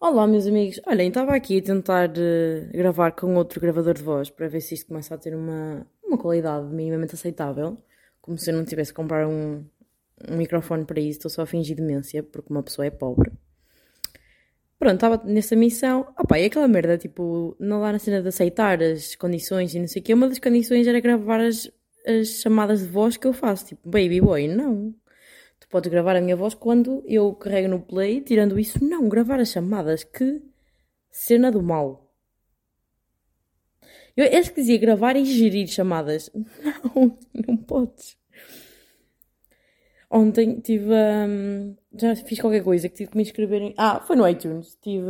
Olá, meus amigos. Olhem, estava aqui a tentar uh, gravar com outro gravador de voz para ver se isto começa a ter uma, uma qualidade minimamente aceitável. Como se eu não tivesse que comprar um, um microfone para isso, estou só a fingir demência, porque uma pessoa é pobre. Pronto, estava nessa missão. Opá, e aquela merda, tipo, não lá na cena de aceitar as condições e não sei o quê. Uma das condições era gravar as, as chamadas de voz que eu faço, tipo, baby boy. Não. Podes gravar a minha voz quando eu carrego no play, tirando isso, não, gravar as chamadas, que cena do mal. Eu acho que dizia gravar e gerir chamadas. Não, não podes. Ontem tive. Um, já fiz qualquer coisa que tive que me inscrever em. Ah, foi no iTunes. Estive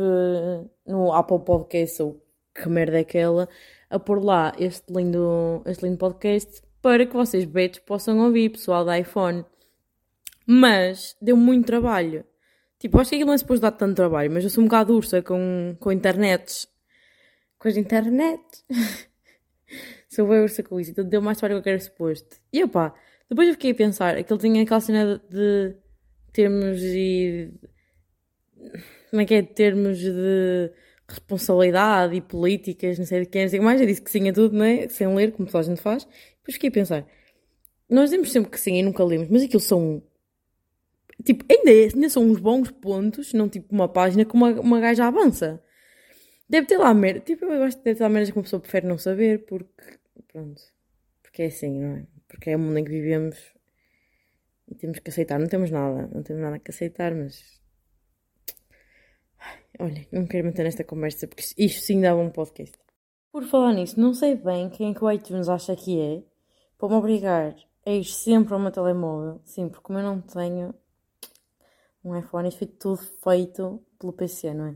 no Apple Podcast, ou que merda é aquela, a pôr lá este lindo, este lindo podcast para que vocês, betos, possam ouvir, pessoal da iPhone. Mas deu muito trabalho. Tipo, acho que aquilo não é suposto dar tanto trabalho, mas eu sou um bocado ursa com, com internets. Com as internet. sou bem ursa com isso, então deu mais trabalho do que era suposto. E opá, depois eu fiquei a pensar, aquele tinha aquela cena de termos e. Como é que é? Termos de responsabilidade e políticas, não sei de quem, não sei mais. Eu disse que sim a tudo, não é? Sem ler, como toda a gente faz. Depois fiquei a pensar, nós dizemos sempre que sim e nunca lemos, mas aquilo são Tipo, ainda, é, ainda são uns bons pontos, não tipo uma página que uma, uma gaja avança. Deve ter lá merda. Tipo, eu acho que deve ter lá merda que uma pessoa prefere não saber, porque. Pronto. Porque é assim, não é? Porque é o mundo em que vivemos e temos que aceitar. Não temos nada, não temos nada que aceitar, mas. Olha, não quero manter nesta conversa porque isto sim dava um podcast. Por falar nisso, não sei bem quem é que o iTunes acha que é para me obrigar a ir sempre ao meu telemóvel. Sim, porque como eu não tenho, um iPhone, isto foi tudo feito pelo PC, não é?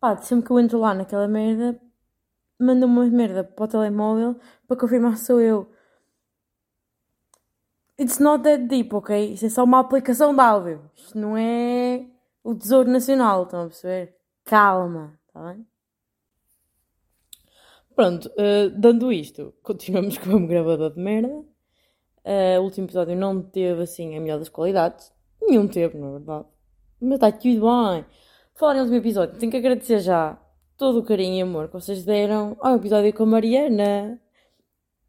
Pá, sempre que eu entro lá naquela merda, manda uma merda para o telemóvel para confirmar se sou eu. It's not that deep, ok? Isto é só uma aplicação de áudio. Isto não é o Tesouro Nacional, estão a perceber? Calma, está bem? Pronto, uh, dando isto, continuamos com o gravador de merda. Uh, o último episódio não teve assim a melhor das qualidades. Nenhum teve, na verdade. Mas está tudo bem. Falarem no último episódio, tenho que agradecer já todo o carinho e amor que vocês deram ao episódio com a Mariana.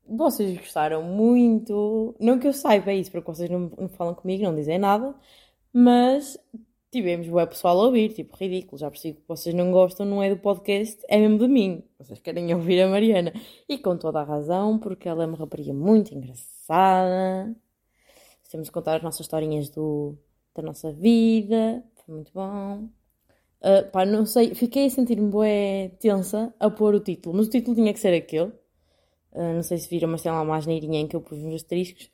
Vocês gostaram muito. Não que eu saiba isso, porque vocês não, não falam comigo, não dizem nada. Mas tivemos o pessoal a ouvir, tipo, ridículo. Já percebi que vocês não gostam, não é do podcast, é mesmo de mim. Vocês querem ouvir a Mariana. E com toda a razão, porque ela é uma rapariga muito engraçada. De contar as nossas historinhas do, da nossa vida. Foi muito bom. Uh, pá, não sei, fiquei a sentir-me bué tensa a pôr o título, mas o título tinha que ser aquele. Uh, não sei se viram, mas tem lá uma asneirinha em que eu pus uns asteriscos.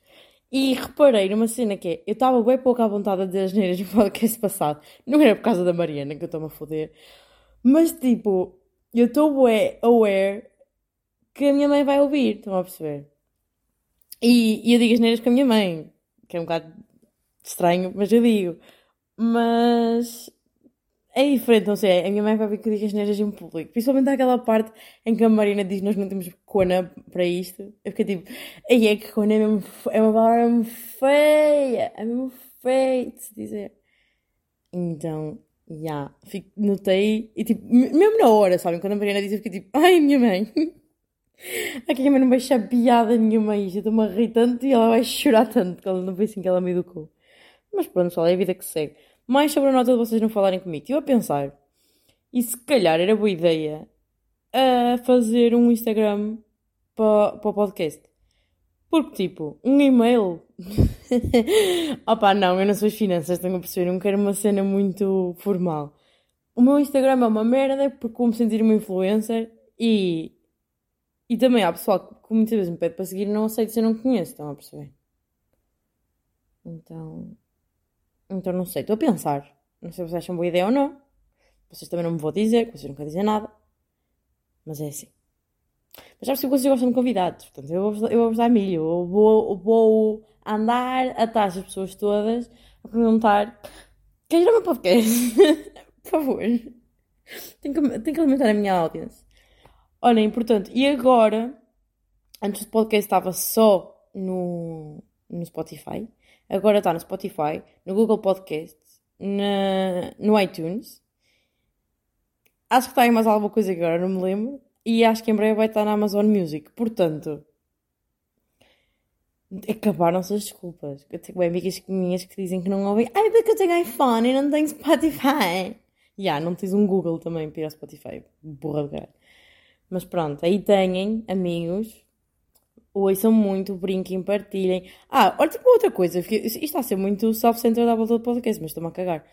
E reparei numa cena que é, eu estava bem pouco à vontade a dizer as neiras no podcast passado. Não era por causa da Mariana que eu estou-me a foder. Mas tipo, eu estou bué aware que a minha mãe vai ouvir, estão a perceber? E, e eu digo as neiras com a minha mãe que é um bocado estranho, mas eu digo. Mas é diferente, não sei. A minha mãe vai ver que eu digo as neiras em público. Principalmente aquela parte em que a Marina diz nós não temos cona para isto. Eu fiquei tipo, aí é que cona é, mesmo, é uma palavra mesmo feia. É mesmo feia de se dizer. Então, já, yeah, notei. E tipo, mesmo na hora, sabem? Quando a Marina diz, eu fiquei tipo, ai, minha mãe. Aqui a mãe não achar piada nenhuma isto. Eu estou-me a rir tanto e ela vai chorar tanto que ela não foi assim que ela me educou. Mas pronto, pessoal, é a vida que segue. Mais sobre a nota de vocês não falarem comigo. Estive a pensar. E se calhar era boa ideia a fazer um Instagram para, para o podcast. Porque, tipo, um e-mail. Opá, não, eu não sou as finanças, tenho a perceber. Não quero uma cena muito formal. O meu Instagram é uma merda porque como sentir uma influencer e e também há pessoal que muitas vezes me pede para seguir e não aceito se eu não conheço, estão a perceber? Então. Então não sei, estou a pensar. Não sei se vocês acham boa ideia ou não. Vocês também não me vão dizer, vocês nunca dizem nada. Mas é assim. Mas já percebi que vocês gostam de convidados. Portanto, eu vou-vos eu vou dar milho. Eu vou, vou andar atrás das pessoas todas a perguntar: queres ir ao meu podcast? Por favor. Tenho que, tenho que alimentar a minha audiência. Olhem, portanto, e agora, antes do podcast estava só no, no Spotify, agora está no Spotify, no Google Podcasts, no iTunes Acho que está aí mais alguma coisa que agora não me lembro. E acho que em breve vai estar na Amazon Music. Portanto, acabaram-se as desculpas. Eu tenho bem amigas minhas que dizem que não ouvem. Ai, porque eu tenho iPhone e não tenho Spotify. Já, yeah, não tens um Google também para ir ao Spotify. Burra de cara. Mas pronto, aí têm amigos. Ouçam muito, brinquem, partilhem. Ah, olha, tipo outra coisa. Isto está a ser muito self-centered à volta do podcast, mas estou-me a cagar.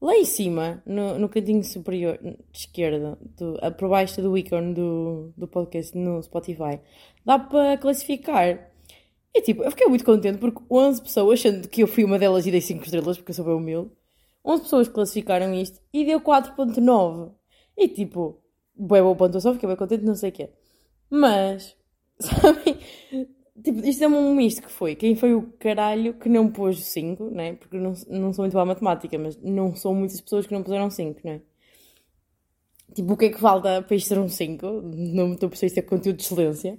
Lá em cima, no, no cantinho superior de esquerda, do, por baixo do ícone do, do podcast no Spotify, dá para classificar. E tipo, eu fiquei muito contente porque 11 pessoas, achando que eu fui uma delas e dei 5 estrelas, porque eu sou bem humilde, 11 pessoas classificaram isto e deu 4.9. E tipo, bem boa pontuação, fiquei bem contente, não sei o quê. Mas, sabem, Tipo, isto é um misto que foi. Quem foi o caralho que não pôs 5, né? Porque não, não sou muito boa a matemática, mas não são muitas pessoas que não puseram 5, né? Tipo, o que é que falta para isto ser um 5? Não estou a perceber isto é conteúdo de excelência.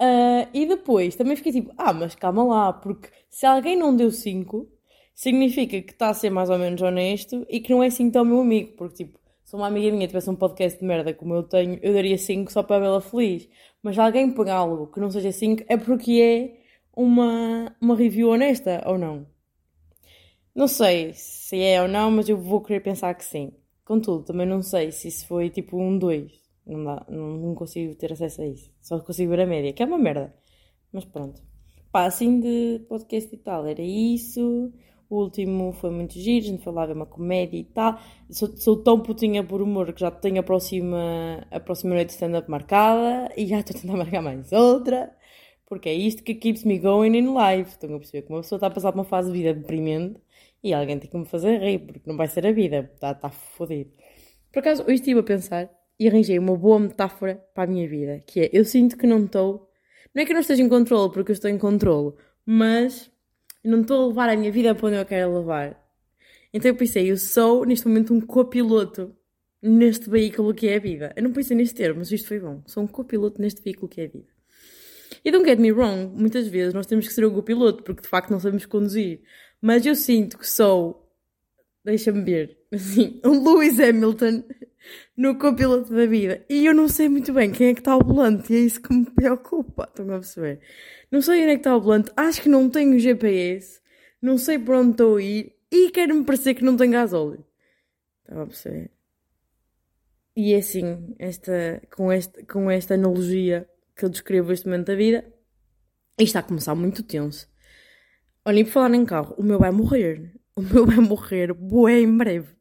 Uh, e depois também fiquei tipo, ah, mas calma lá, porque se alguém não deu 5, significa que está a ser mais ou menos honesto e que não é assim tão meu amigo, porque tipo, se uma amiga minha tivesse um podcast de merda como eu tenho, eu daria 5 só para vê-la feliz. Mas se alguém pegar algo que não seja 5 é porque é uma, uma review honesta ou não. Não sei se é ou não, mas eu vou querer pensar que sim. Contudo, também não sei se isso foi tipo um 2. Não, dá, não consigo ter acesso a isso. Só consigo ver a média, que é uma merda. Mas pronto. Pá, assim de podcast e tal, era isso. O último foi muito giro, a gente falava uma comédia e tal. Sou, sou tão putinha por humor que já tenho a próxima, a próxima noite de stand-up marcada e já estou a tentar marcar mais outra. Porque é isto que keeps me going in life. Estão a perceber que uma pessoa está a passar por uma fase de vida deprimente e alguém tem que me fazer rir, porque não vai ser a vida. Está, está fodido. Por acaso, hoje estive a pensar e arranjei uma boa metáfora para a minha vida, que é, eu sinto que não estou... Não é que eu não esteja em controle, porque eu estou em controle, mas não estou a levar a minha vida para onde eu quero levar. Então eu pensei, eu sou neste momento um copiloto neste veículo que é a vida. Eu não pensei neste termo, mas isto foi bom. Sou um copiloto neste veículo que é a vida. E don't get me wrong, muitas vezes nós temos que ser o copiloto, porque de facto não sabemos conduzir. Mas eu sinto que sou, deixa-me ver, assim, um Lewis Hamilton no copiloto da vida. E eu não sei muito bem quem é que está ao volante, e é isso que me preocupa. Estão a perceber? Não sei onde é que está o volante, acho que não tenho GPS, não sei para onde estou a ir e quero-me parecer que não tenho gasóleo. Estão a perceber? E é assim, esta, com, este, com esta analogia que eu descrevo este momento da vida, isto está a começar muito tenso. Olhem, por falar em carro, o meu vai morrer. O meu vai morrer bué em breve.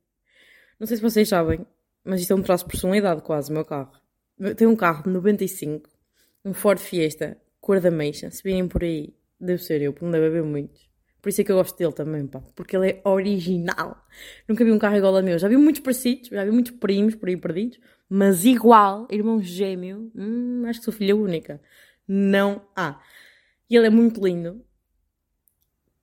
Não sei se vocês sabem, mas isto é um traço de personalidade quase, o meu carro. Tem um carro de 95, um Ford Fiesta, cor da meixa. Se virem por aí, deve ser eu, porque não deve haver muitos. Por isso é que eu gosto dele também, pá. Porque ele é original. Nunca vi um carro igual ao meu. Já vi muitos parecidos, já vi muitos primos por aí perdidos. Mas igual, irmão gêmeo, hum, acho que sou filha única. Não há. E ele é muito lindo.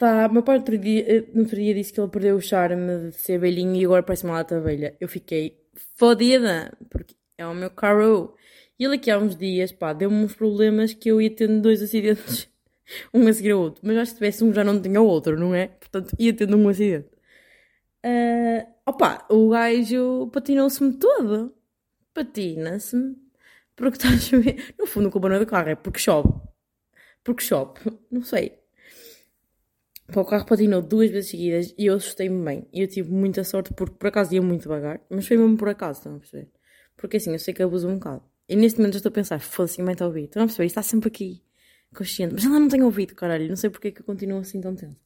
Tá, meu pai outro dia, eh, no outro dia disse que ele perdeu o charme de ser velhinho e agora parece uma lata velha. Eu fiquei fodida, porque é o meu carro. E ele aqui há uns dias, pá, deu-me uns problemas que eu ia tendo dois acidentes, um a seguir ao outro. Mas acho que se tivesse um já não tinha o outro, não é? Portanto, ia tendo um acidente. Uh, opa, o gajo patinou-se-me todo. Patina-se-me. Porque está a chover. No fundo, a culpa não é do carro, é porque chove. Porque chove. Não sei. O carro patinou duas vezes seguidas e eu assustei-me bem. E eu tive muita sorte porque por acaso ia muito devagar. Mas foi mesmo por acaso, estão a perceber? Porque assim, eu sei que abuso um bocado. E neste momento já estou a pensar, foda-se, mãe está a ouvir. Estão a perceber? Está sempre aqui, consciente. Mas ela não tem ouvido, caralho. Não sei porque é que eu continuo assim tão tenso.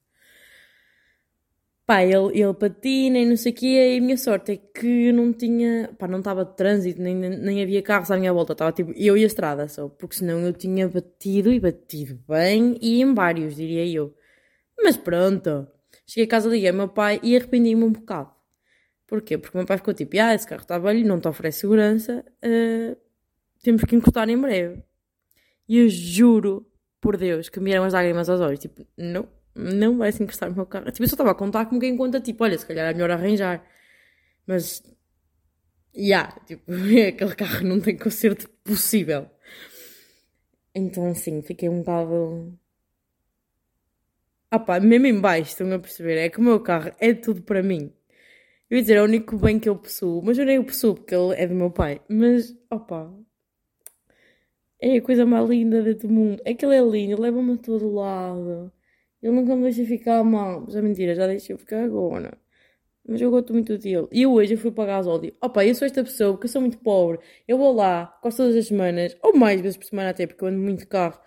Pá, ele, ele patina e não sei o quê. E a minha sorte é que eu não tinha. Pá, não estava de trânsito, nem, nem havia carros à minha volta. Estava tipo eu e a estrada só. Porque senão eu tinha batido e batido bem e em vários, diria eu. Mas pronto. Cheguei a casa, liguei ao meu pai e arrependi-me um bocado. Porquê? Porque o meu pai ficou tipo, ah, esse carro está velho, não te oferece segurança. Uh, temos que encostar em breve. E eu juro por Deus que me vieram as lágrimas aos olhos. Tipo, não, não vai se encostar no meu carro. Tipo, eu só estava a contar com quem conta, tipo, olha, se calhar é melhor arranjar. Mas, já, yeah, tipo, aquele carro não tem conserto possível. Então, assim, fiquei um bocado. Ah pá, mesmo em baixo, estão a perceber? É que o meu carro é tudo para mim. Eu ia dizer, é o único bem que eu possuo, mas eu nem o possuo porque ele é do meu pai. Mas, opa, é a coisa mais linda do mundo. É que ele é lindo, leva-me a todo lado. Ele nunca me deixa ficar mal. Mas é mentira, já deixei ficar agora. Mas eu gosto muito dele. E hoje eu fui pagar as óleo. Opa, eu sou esta pessoa porque eu sou muito pobre. Eu vou lá, quase todas as semanas, ou mais vezes por semana até, porque eu ando muito de carro,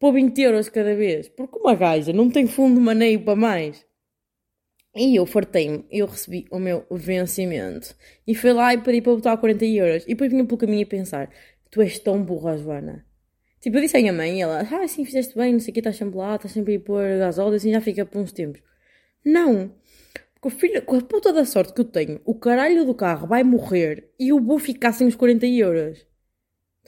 por 20 euros cada vez. Porque uma gaja não tem fundo de maneio para mais. E eu fartei-me, eu recebi o meu vencimento. E fui lá e pedi para botar 40 euros. E depois vinha pelo caminho a pensar: Tu és tão burra, Joana. Tipo, eu disse à minha mãe, ela, ah, sim, fizeste bem, não sei o que, estás sempre lá, estás sempre a ir pôr gasóleo, assim já fica por uns tempos. Não. Com a, filha, com a puta da sorte que eu tenho, o caralho do carro vai morrer e eu vou ficar sem os 40 euros.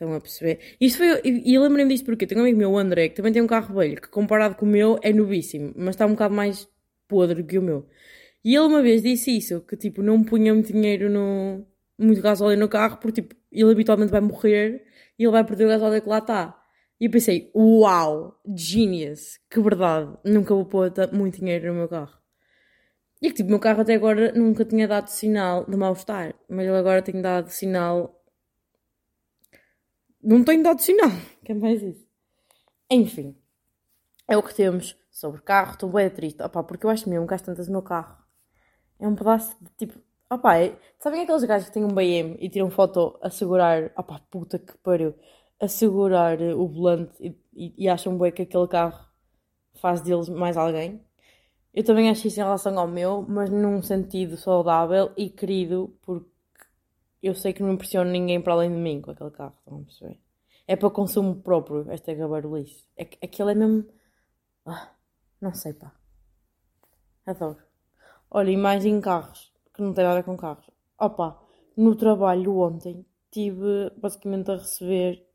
Estão a perceber? Isto foi, e, e lembrei-me disto porque tenho um amigo meu, o André, que também tem um carro velho, que comparado com o meu é novíssimo, mas está um bocado mais podre que o meu. E ele uma vez disse isso, que tipo, não punha muito dinheiro no. muito gasóleo no carro, porque tipo, ele habitualmente vai morrer e ele vai perder o gasóleo que lá está. E eu pensei, uau, genius, que verdade, nunca vou pôr muito dinheiro no meu carro. E que tipo, o meu carro até agora nunca tinha dado sinal de mal-estar, mas ele agora tem dado sinal. Não tem dado sinal, que é mais isso. Enfim, é o que temos sobre carro. Estou bem triste, opá, porque eu acho mesmo que tantas o meu carro. É um pedaço de tipo. Opá, é... sabem aqueles gajos que têm um BM e tiram foto a segurar. Opá, puta que pariu. A segurar o volante e, e, e acham bem que aquele carro faz deles mais alguém? Eu também acho isso em relação ao meu, mas num sentido saudável e querido, porque eu sei que não impressiono ninguém para além de mim com aquele carro, estão a perceber? É para consumo próprio, esta gabarulice. É, aquilo é mesmo. Ah, não sei, pá. Adoro. Olha, e mais em carros, que não tem nada com carros. Opa, no trabalho ontem tive basicamente a receber.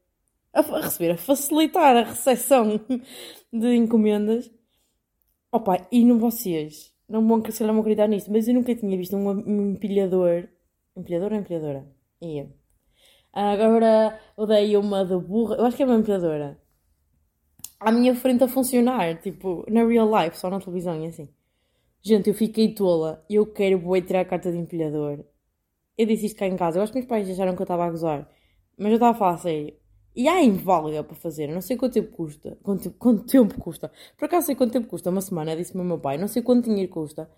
A, a receber, a facilitar a recepção de encomendas Opa, e não vocês, não vão calhar vão acreditar nisto, mas eu nunca tinha visto um empilhador. Empilhadora? Ia. Agora eu dei uma de burra, eu acho que é uma empilhadora. À minha frente a funcionar, tipo, na real life, só na televisão e assim. Gente, eu fiquei tola. Eu quero vou tirar a carta de empilhador. Eu disse isto cá em casa. Eu acho que meus pais acharam que eu estava a gozar. Mas eu estava a falar sério. E há inválida para fazer, não sei quanto tempo custa. Quanto, quanto tempo custa? Por acaso sei quanto tempo custa, uma semana, disse-me o meu pai, não sei quanto dinheiro custa.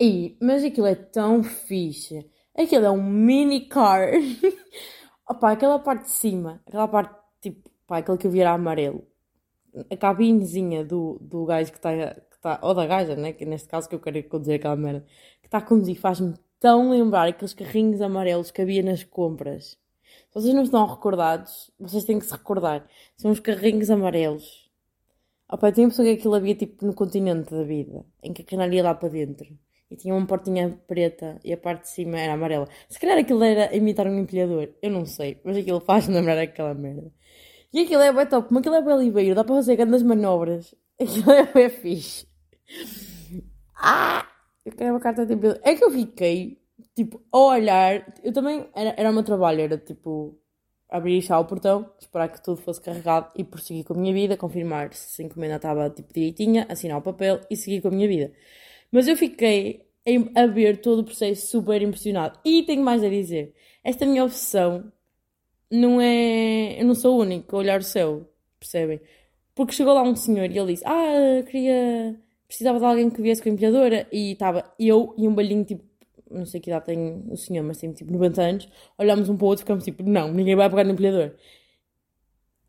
E, mas aquilo é tão fixe. Aquilo é um mini car. Opa, aquela parte de cima, aquela parte tipo, pá, aquele que eu vi era amarelo. A cabinezinha do, do gajo que está, que tá, ou da gaja, né? Que neste caso que eu quero conduzir aquela merda, que está a conduzir, faz-me tão lembrar aqueles carrinhos amarelos que havia nas compras. Se vocês não estão recordados, vocês têm que se recordar. São os carrinhos amarelos. Opa, eu tinha a impressão que aquilo havia tipo no continente da vida, em que a canaria ia lá para dentro. E tinha uma portinha preta e a parte de cima era amarela. Se calhar aquilo era imitar um empilhador, eu não sei, mas aquilo faz lembrar aquela merda. E aquilo é bem top, mas aquilo é bem libeiro, dá para fazer grandes manobras. Aquilo é bem fixe. Ah! Eu quero uma carta de empilhador. É que eu fiquei tipo, a olhar, eu também, era, era o meu trabalho, era tipo, abrir e o portão, esperar que tudo fosse carregado e prosseguir com a minha vida, confirmar se a encomenda estava tipo direitinha, assinar o papel e seguir com a minha vida. Mas eu fiquei a ver todo o processo super impressionado. E tenho mais a dizer, esta minha obsessão não é, eu não sou o único a olhar o céu, percebem? Porque chegou lá um senhor e ele disse, ah, queria, precisava de alguém que viesse com a empilhadora e estava eu e um balhinho tipo não sei que idade tem o senhor, mas tem tipo 90 anos, olhámos um para o outro e ficámos tipo, não, ninguém vai pegar no empilhador.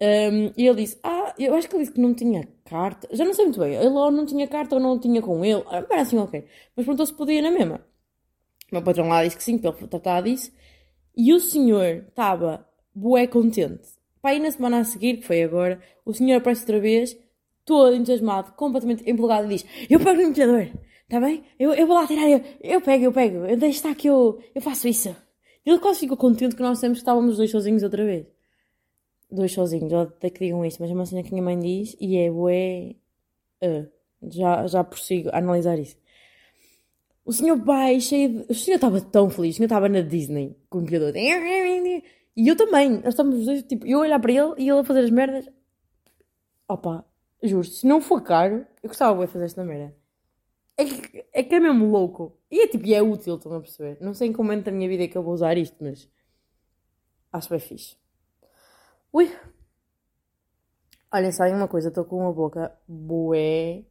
Um, e ele disse, ah, eu acho que ele disse que não tinha carta, já não sei muito bem, ele ou não tinha carta ou não tinha com ele, ah, parece assim, ok. Mas perguntou se podia na mesma. O meu patrão lá disse que sim, para ele tratar disso. E o senhor estava bué contente. Para ir na semana a seguir, que foi agora, o senhor aparece outra vez, todo entusiasmado, completamente empolgado e diz, eu pego no empilhador. Está bem? Eu, eu vou lá tirar, eu, eu pego, eu pego, eu deixo estar que eu, eu faço isso. Ele quase ficou contente que nós sempre estávamos dois sozinhos outra vez. Dois sozinhos, até que digam isto, mas é uma cena que minha mãe diz e é ué. Uh, já, já prossigo a analisar isso. O senhor vai cheio de. O senhor estava tão feliz, o senhor estava na Disney com o empilhador. E eu também. Nós estávamos os dois, tipo, eu olhar para ele e ele a fazer as merdas. Opa, juro, se não for caro, eu gostava de fazer esta merda. É que, é que é mesmo louco. E é tipo, e é útil, estão a perceber? Não sei em que momento da minha vida é que eu vou usar isto, mas acho bem fixe. Ui! Olha, sabem uma coisa, estou com a boca bué.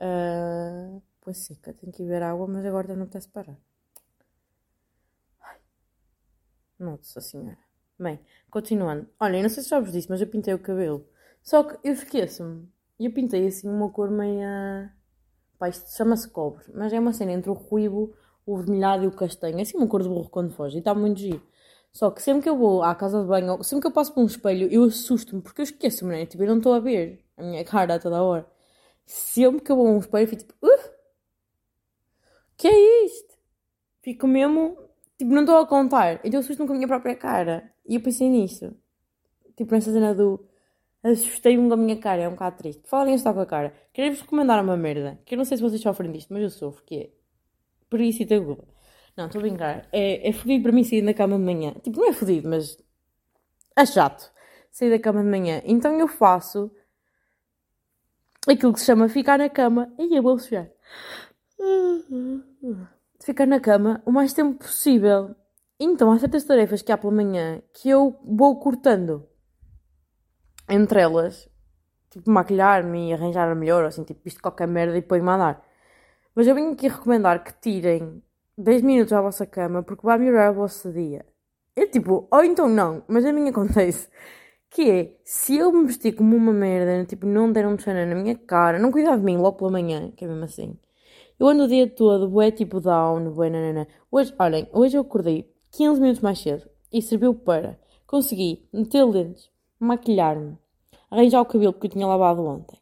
Uh, pois seca, tenho que ver água, mas agora não apetece parar. Nossa senhora. Bem, continuando. Olha, eu não sei se já vos disse, mas eu pintei o cabelo. Só que eu esqueço-me. E eu pintei assim uma cor meia. Pá, isto chama-se cobre, mas é uma cena entre o ruivo, o vermelhado e o castanho. É assim uma cor de burro quando foge. E está muito giro. Só que sempre que eu vou à casa de banho, sempre que eu passo por um espelho, eu assusto-me, porque eu esqueço-me, né? Tipo, eu não estou a ver a minha cara a toda hora. Sempre que eu vou a um espelho, eu fico tipo, uh, que é isto? Fico mesmo, tipo, não estou a contar. Então eu assusto-me com a minha própria cara. E eu pensei nisso. Tipo, nessa cena do assustei-me com a minha cara, é um bocado triste. Falem estar com a cara. Queria-vos recomendar uma merda, que eu não sei se vocês sofrem disto, mas eu sofro, que é pericia aguda. Não, estou a brincar. É, é fodido para mim sair da cama de manhã. Tipo, não é fodido, mas é chato sair da cama de manhã. Então eu faço aquilo que se chama ficar na cama. E eu vou chegar. Ficar na cama o mais tempo possível. Então há certas tarefas que há pela manhã que eu vou cortando. Entre elas, tipo, maquilhar-me e arranjar melhor, assim, tipo, isto qualquer merda e depois mandar. Mas eu venho aqui recomendar que tirem 10 minutos à vossa cama porque vai melhorar o vosso dia. É tipo, ou então não, mas a mim acontece. Que é, se eu me vestir como uma merda, tipo, não der um chana na minha cara, não cuidar de mim logo pela manhã, que é mesmo assim. Eu ando o dia todo, bué tipo down, bué nanana. Hoje, olhem, hoje eu acordei 15 minutos mais cedo e serviu para conseguir meter lentes, maquilhar-me, arranjar o cabelo que eu tinha lavado ontem.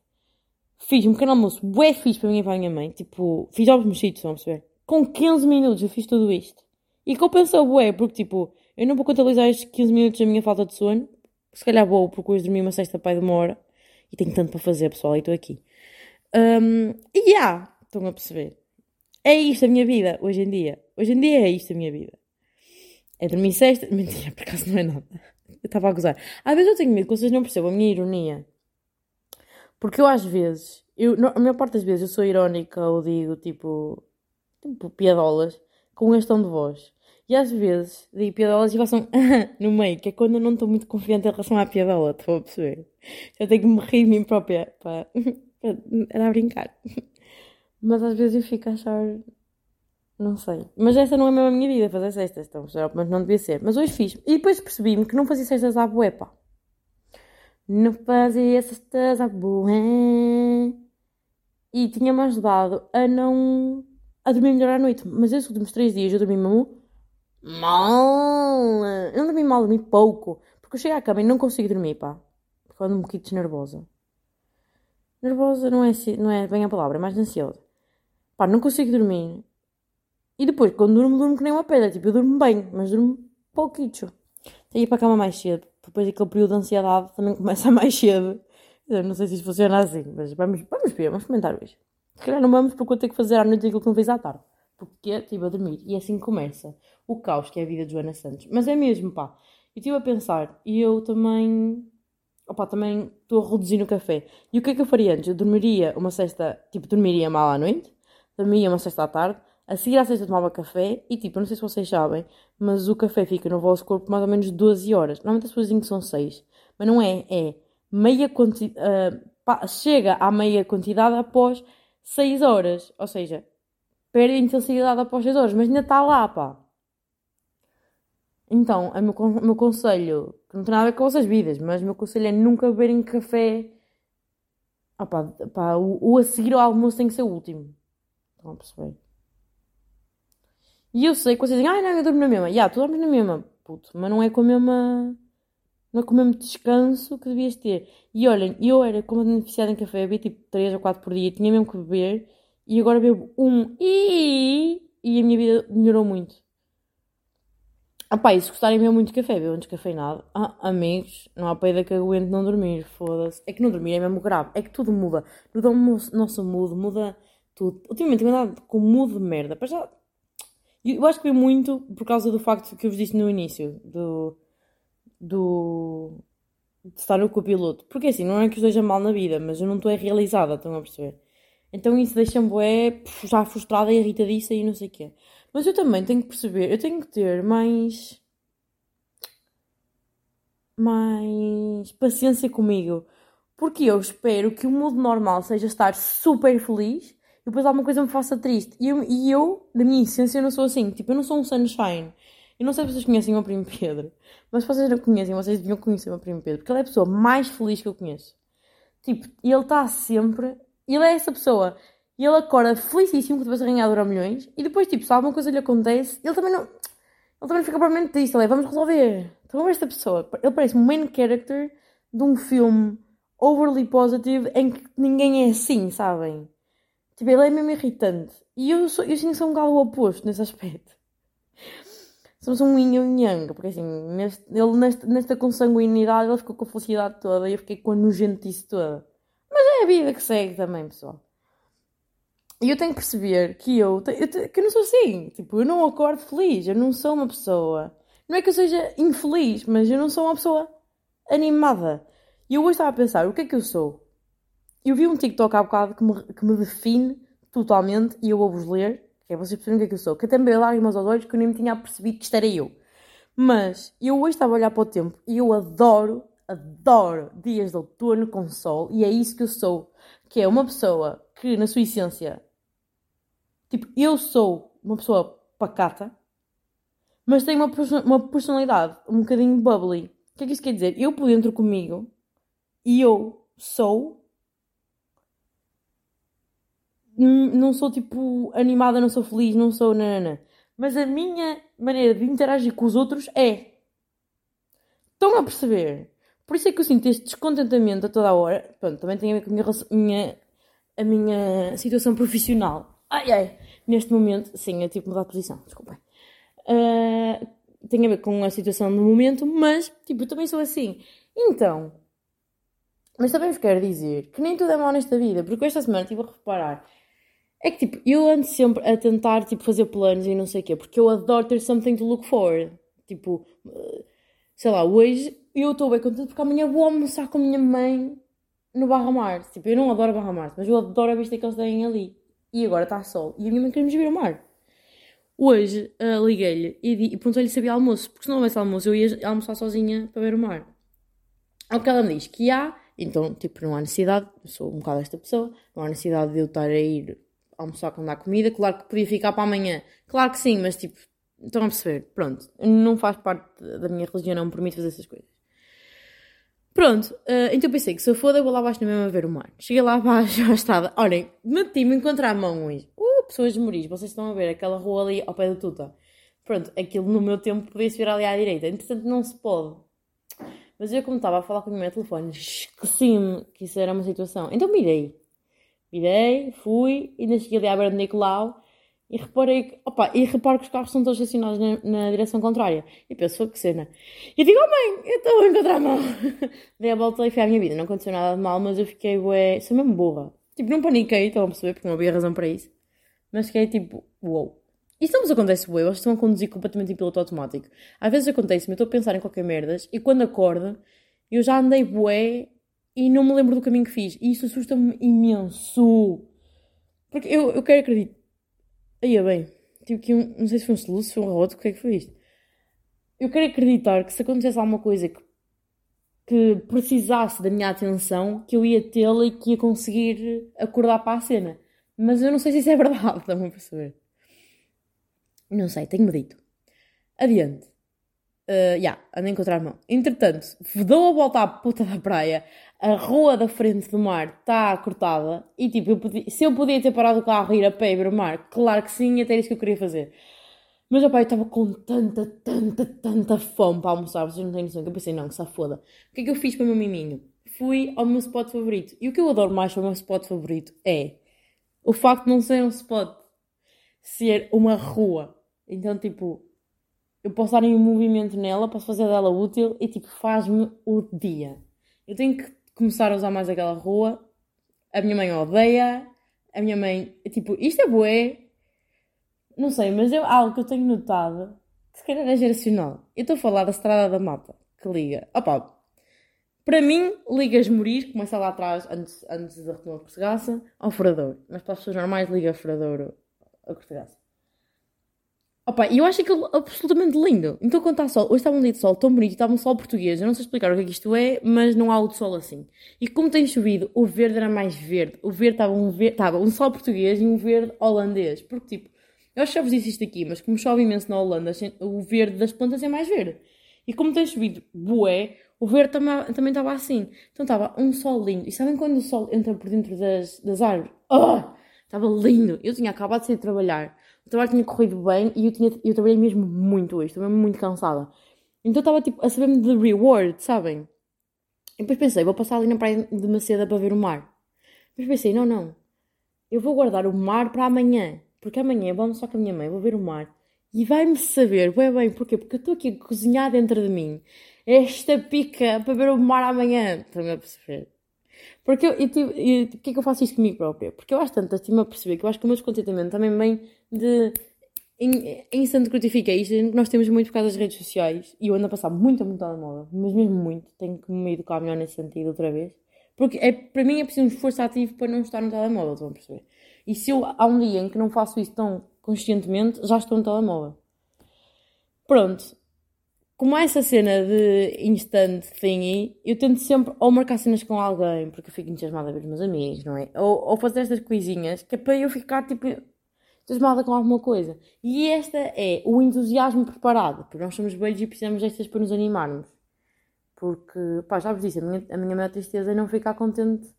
Fiz um pequeno almoço bué fixe para mim e para a minha mãe, tipo, fiz ovos mexidos, a perceber? Com 15 minutos eu fiz tudo isto. E compensou bué, porque tipo, eu não vou contabilizar estes 15 minutos da minha falta de sono. Se calhar vou, porque hoje dormi uma sexta pai de uma hora. E tenho tanto para fazer, pessoal, e estou aqui. Um, e yeah, estão a perceber. É isto a minha vida, hoje em dia. Hoje em dia é isto a minha vida. É dormir sexta... Mentira, por acaso não é nada. Eu estava a gozar. Às vezes eu tenho medo que vocês não percebam a minha ironia. Porque eu às vezes... Eu, a maior parte das vezes eu sou irónica ou digo, tipo tipo, piadolas com este tom de voz. E às vezes digo piadolas e faço no meio, que é quando eu não estou muito confiante em relação à piadola, estou a perceber? Eu tenho que me rir de mim própria para, era a brincar. Mas às vezes eu fico a achar. Não sei. Mas esta não é mesmo a minha vida, fazer cestas, então, mas não devia ser. Mas hoje fiz. E depois percebi-me que não fazia cestas à bué, pá. Não fazia cestas à bué. E tinha-me ajudado a não a dormir melhor à noite. Mas esses últimos três dias eu dormi mesmo mal. Eu não dormi mal, dormi pouco. Porque eu chego à cama e não consigo dormir, pá. Porque ando um bocadinho nervosa. Nervosa não é, não é bem a palavra, é mais ansiosa. Pá, não consigo dormir. E depois, quando durmo, durmo que nem uma pedra. Tipo, eu durmo bem, mas durmo pouquinho. Tenho ir para a cama mais cedo. Depois aquele período de ansiedade também começa mais cedo. Eu não sei se isso funciona assim, mas vamos, vamos ver, vamos comentar hoje. Se calhar não vamos porque eu tenho que fazer à noite aquilo que não fiz à tarde. Porque estive a dormir. E assim começa o caos que é a vida de Joana Santos. Mas é mesmo, pá. E estive a pensar. E eu também. Opa, também estou a reduzir no café. E o que é que eu faria antes? Eu dormiria uma sexta. Tipo, dormiria mal à noite. Dormia uma sexta à tarde. A seguir à sexta tomava café. E tipo, não sei se vocês sabem. Mas o café fica no vosso corpo mais ou menos 12 horas. Normalmente as pessoas dizem que são 6. Mas não é. É meia quantidade. Uh, chega à meia quantidade após 6 horas. Ou seja, perde a intensidade após 6 horas, mas ainda está lá, pá. Então, o meu, o meu conselho, que não tem nada a ver com as vidas, mas o meu conselho é nunca beberem café. Ah, pá, pá, o, o a seguir ao almoço tem que ser o último. Estão a perceber? E eu sei que vocês dizem, ah, não, eu durmo na mesma. Já, yeah, tu dormes na mesma, puto, mas não é com a mesma não é com o mesmo descanso que devias ter. E olhem, eu era completamente viciada em café, bebia tipo 3 ou 4 por dia, tinha mesmo que beber, e agora bebo um e, e a minha vida melhorou muito. Ah pá, e se gostarem mesmo muito de café, bebam descafeinado. Ah, amigos, não há paida que aguente não dormir, foda-se. É que não dormir é mesmo grave, é que tudo muda. Muda o nosso mood, muda tudo. Ultimamente tenho andado com mood de merda. Para já, eu acho que foi muito por causa do facto que eu vos disse no início, do do de estar no copiloto. Porque assim, não é que esteja mal na vida, mas eu não estou realizada, estão a perceber? Então isso deixa-me bué, já frustrada e irritadiça e não sei o quê. Mas eu também tenho que perceber, eu tenho que ter mais. mais paciência comigo. Porque eu espero que o mundo normal seja estar super feliz e depois alguma coisa me faça triste. E eu, e eu, na minha essência, não sou assim. Tipo, eu não sou um sunshine. Eu não sei se vocês conhecem o meu primo Pedro, mas se vocês não conhecem, vocês deviam conhecer o meu primo Pedro, porque ele é a pessoa mais feliz que eu conheço. Tipo, ele está sempre. Ele é essa pessoa. E ele acorda felicíssimo que de ganhar Euro milhões. E depois, tipo, se alguma coisa lhe acontece, ele também não. Ele também fica propriamente triste. Ele é, vamos resolver. Então, esta pessoa. Ele parece um main character de um filme overly positive em que ninguém é assim, sabem? Tipo, ele é mesmo irritante. E eu, sou, eu sinto que sou um galo oposto nesse aspecto. Somos um yin e um yang, porque assim, neste, ele nesta, nesta consanguinidade ele ficou com a felicidade toda e eu fiquei com a nojentice toda. Mas é a vida que segue também, pessoal. E eu tenho que perceber que eu, eu, que eu não sou assim. Tipo, eu não acordo feliz, eu não sou uma pessoa. Não é que eu seja infeliz, mas eu não sou uma pessoa animada. E eu hoje estava a pensar, o que é que eu sou? Eu vi um TikTok há bocado que me, que me define totalmente e eu vou-vos ler que é vocês perceberem o que é que eu sou. Que me veio lágrimas aos olhos que eu nem me tinha percebido que isto era eu. Mas eu hoje estava a olhar para o tempo e eu adoro, adoro dias de outono com sol e é isso que eu sou. Que é uma pessoa que, na sua essência, tipo, eu sou uma pessoa pacata, mas tenho uma, uma personalidade um bocadinho bubbly. O que é que isso quer dizer? Eu por dentro comigo e eu sou não sou tipo animada, não sou feliz, não sou nanana. Mas a minha maneira de interagir com os outros é. Estão a perceber? Por isso é que eu sinto este descontentamento a toda a hora. Pronto, também tem a ver com a minha, minha, a minha situação profissional. Ai ai, neste momento, sim, eu que mudar de posição, desculpem. Uh, tem a ver com a situação do momento, mas, tipo, eu também sou assim. Então, mas também vos quero dizer que nem tudo é mau nesta vida, porque esta semana estive a reparar é que tipo, eu ando sempre a tentar tipo, fazer planos e não sei o quê, porque eu adoro ter something to look forward. Tipo, eh, sei lá, hoje eu estou bem contente porque amanhã vou almoçar com a minha mãe no Barra Mar. Tipo, eu não adoro Barra Mar, mas eu adoro a vista que eles têm ali. E agora está sol. E a minha mãe quer-me vir ao mar. Hoje uh, liguei-lhe e, e perguntei-lhe se havia almoço, porque se não houvesse almoço eu ia almoçar sozinha para ver o mar. Ao que ela me diz que há, então, tipo, não há necessidade, sou um bocado esta pessoa, não há necessidade de eu estar a ir almoçar quando há comida. Claro que podia ficar para amanhã. Claro que sim, mas tipo, estão a perceber. Pronto, não faz parte da minha religião, não me permite fazer essas coisas. Pronto, uh, então pensei que se eu for, eu vou lá abaixo na mesma ver o mar. Cheguei lá abaixo à estrada. Olhem, meti-me encontrar a mão hoje. Uh, pessoas de Moris, vocês estão a ver aquela rua ali ao pé do Tuta. Pronto, aquilo no meu tempo podia-se vir ali à direita. Entretanto, não se pode. Mas eu, como estava a falar com o meu telefone, esqueci-me que isso era uma situação. Então mirei. Virei, fui, ainda cheguei ali à beira Nicolau e reparei que, opa, e reparo que os carros são todos estacionados na, na direção contrária. E penso, que cena. E digo, oh mãe, eu estou a encontrar mal. Dei a volta e fui à minha vida. Não aconteceu nada de mal, mas eu fiquei, ué, sou mesmo burra. Tipo, não paniquei, estão a perceber, porque não havia razão para isso. Mas fiquei tipo, uou. Wow. Isso não vos acontece, ué, eles estão a conduzir completamente em piloto automático. Às vezes acontece-me, eu estou a pensar em qualquer merdas e quando acordo, eu já andei bué e não me lembro do caminho que fiz. E isso assusta-me imenso. Porque eu, eu quero acreditar. Aí é bem. Tipo que um, não sei se foi um soluço, se foi um arroto, o que é que foi isto? Eu quero acreditar que se acontecesse alguma coisa que, que precisasse da minha atenção, que eu ia tê-la e que ia conseguir acordar para a cena. Mas eu não sei se isso é verdade, estão a perceber? Não sei, tenho dito. Adiante. Uh, yeah, ando a encontrar mão. Entretanto, dou a volta à puta da praia, a rua da frente do mar está cortada e tipo, eu podia, se eu podia ter parado o carro e ir a pé ver o mar, claro que sim, até isso que eu queria fazer. Mas opa, eu estava com tanta, tanta, tanta fome para almoçar, vocês não têm noção, que eu pensei, não, que se foda. O que é que eu fiz para o meu miminho? Fui ao meu spot favorito. E o que eu adoro mais para o meu spot favorito é o facto de não ser um spot, ser uma rua. Então, tipo, eu posso dar em um movimento nela, posso fazer dela útil e tipo, faz-me o dia. Eu tenho que começar a usar mais aquela rua. A minha mãe odeia. A minha mãe, tipo, isto é bué. Não sei, mas é algo que eu tenho notado, que se calhar é geracional. Eu estou a falar da Estrada da Mata, que liga. Opa, Para mim, ligas morir, começa lá atrás, antes, antes da retoma cortegaça, ao furador. Mas para as pessoas normais, liga furador a cortegaça. Opa, eu acho aquilo absolutamente lindo. Então, quando está sol, hoje estava um dia de sol tão bonito, estava um sol português, eu não sei explicar o que é que isto é, mas não há o de sol assim. E como tem chovido, o verde era mais verde. O verde estava um, verde, estava um sol português e um verde holandês. Porque, tipo, eu já vos disse isto aqui, mas como chove imenso na Holanda, o verde das plantas é mais verde. E como tem chovido bué, o verde também, também estava assim. Então estava um sol lindo. E sabem quando o sol entra por dentro das, das árvores? Oh! Estava lindo. Eu tinha acabado de sair de trabalhar o trabalho tinha corrido bem e eu, tinha, eu trabalhei mesmo muito hoje, mesmo muito cansada. Então estava tipo a saber-me de reward, sabem? E depois pensei, vou passar ali na praia de Maceda para ver o mar. Depois pensei, não, não, eu vou guardar o mar para amanhã, porque amanhã vou almoçar com a minha mãe, vou ver o mar. E vai-me saber, bem, bem, porquê? Porque eu estou aqui a cozinhar dentro de mim esta pica para ver o mar amanhã. Estão-me a perceber? Porque eu, eu, porquê é que eu faço isto comigo própria? Porque eu às tantas estive-me a perceber que eu acho que o meu descontentamento também vem de instant gratification que nós temos muito por causa das redes sociais e eu ando a passar muito, muito telemóvel, mas mesmo muito, tenho que me educar melhor nesse sentido outra vez. Porque é, para mim é preciso um esforço ativo para não estar no telemóvel, a perceber? E se eu há um dia em que não faço isso tão conscientemente, já estou no telemóvel. Pronto, como há essa cena de instant thingy, eu tento sempre ou marcar cenas com alguém, porque eu fico entusiasmada a ver os meus amigos, não é? Ou, ou fazer estas coisinhas, que é para eu ficar, tipo, entusiasmada com alguma coisa. E esta é o entusiasmo preparado, porque nós somos beijos e precisamos destas para nos animarmos. Porque, pá, já vos disse, a minha, a minha maior tristeza é não ficar contente,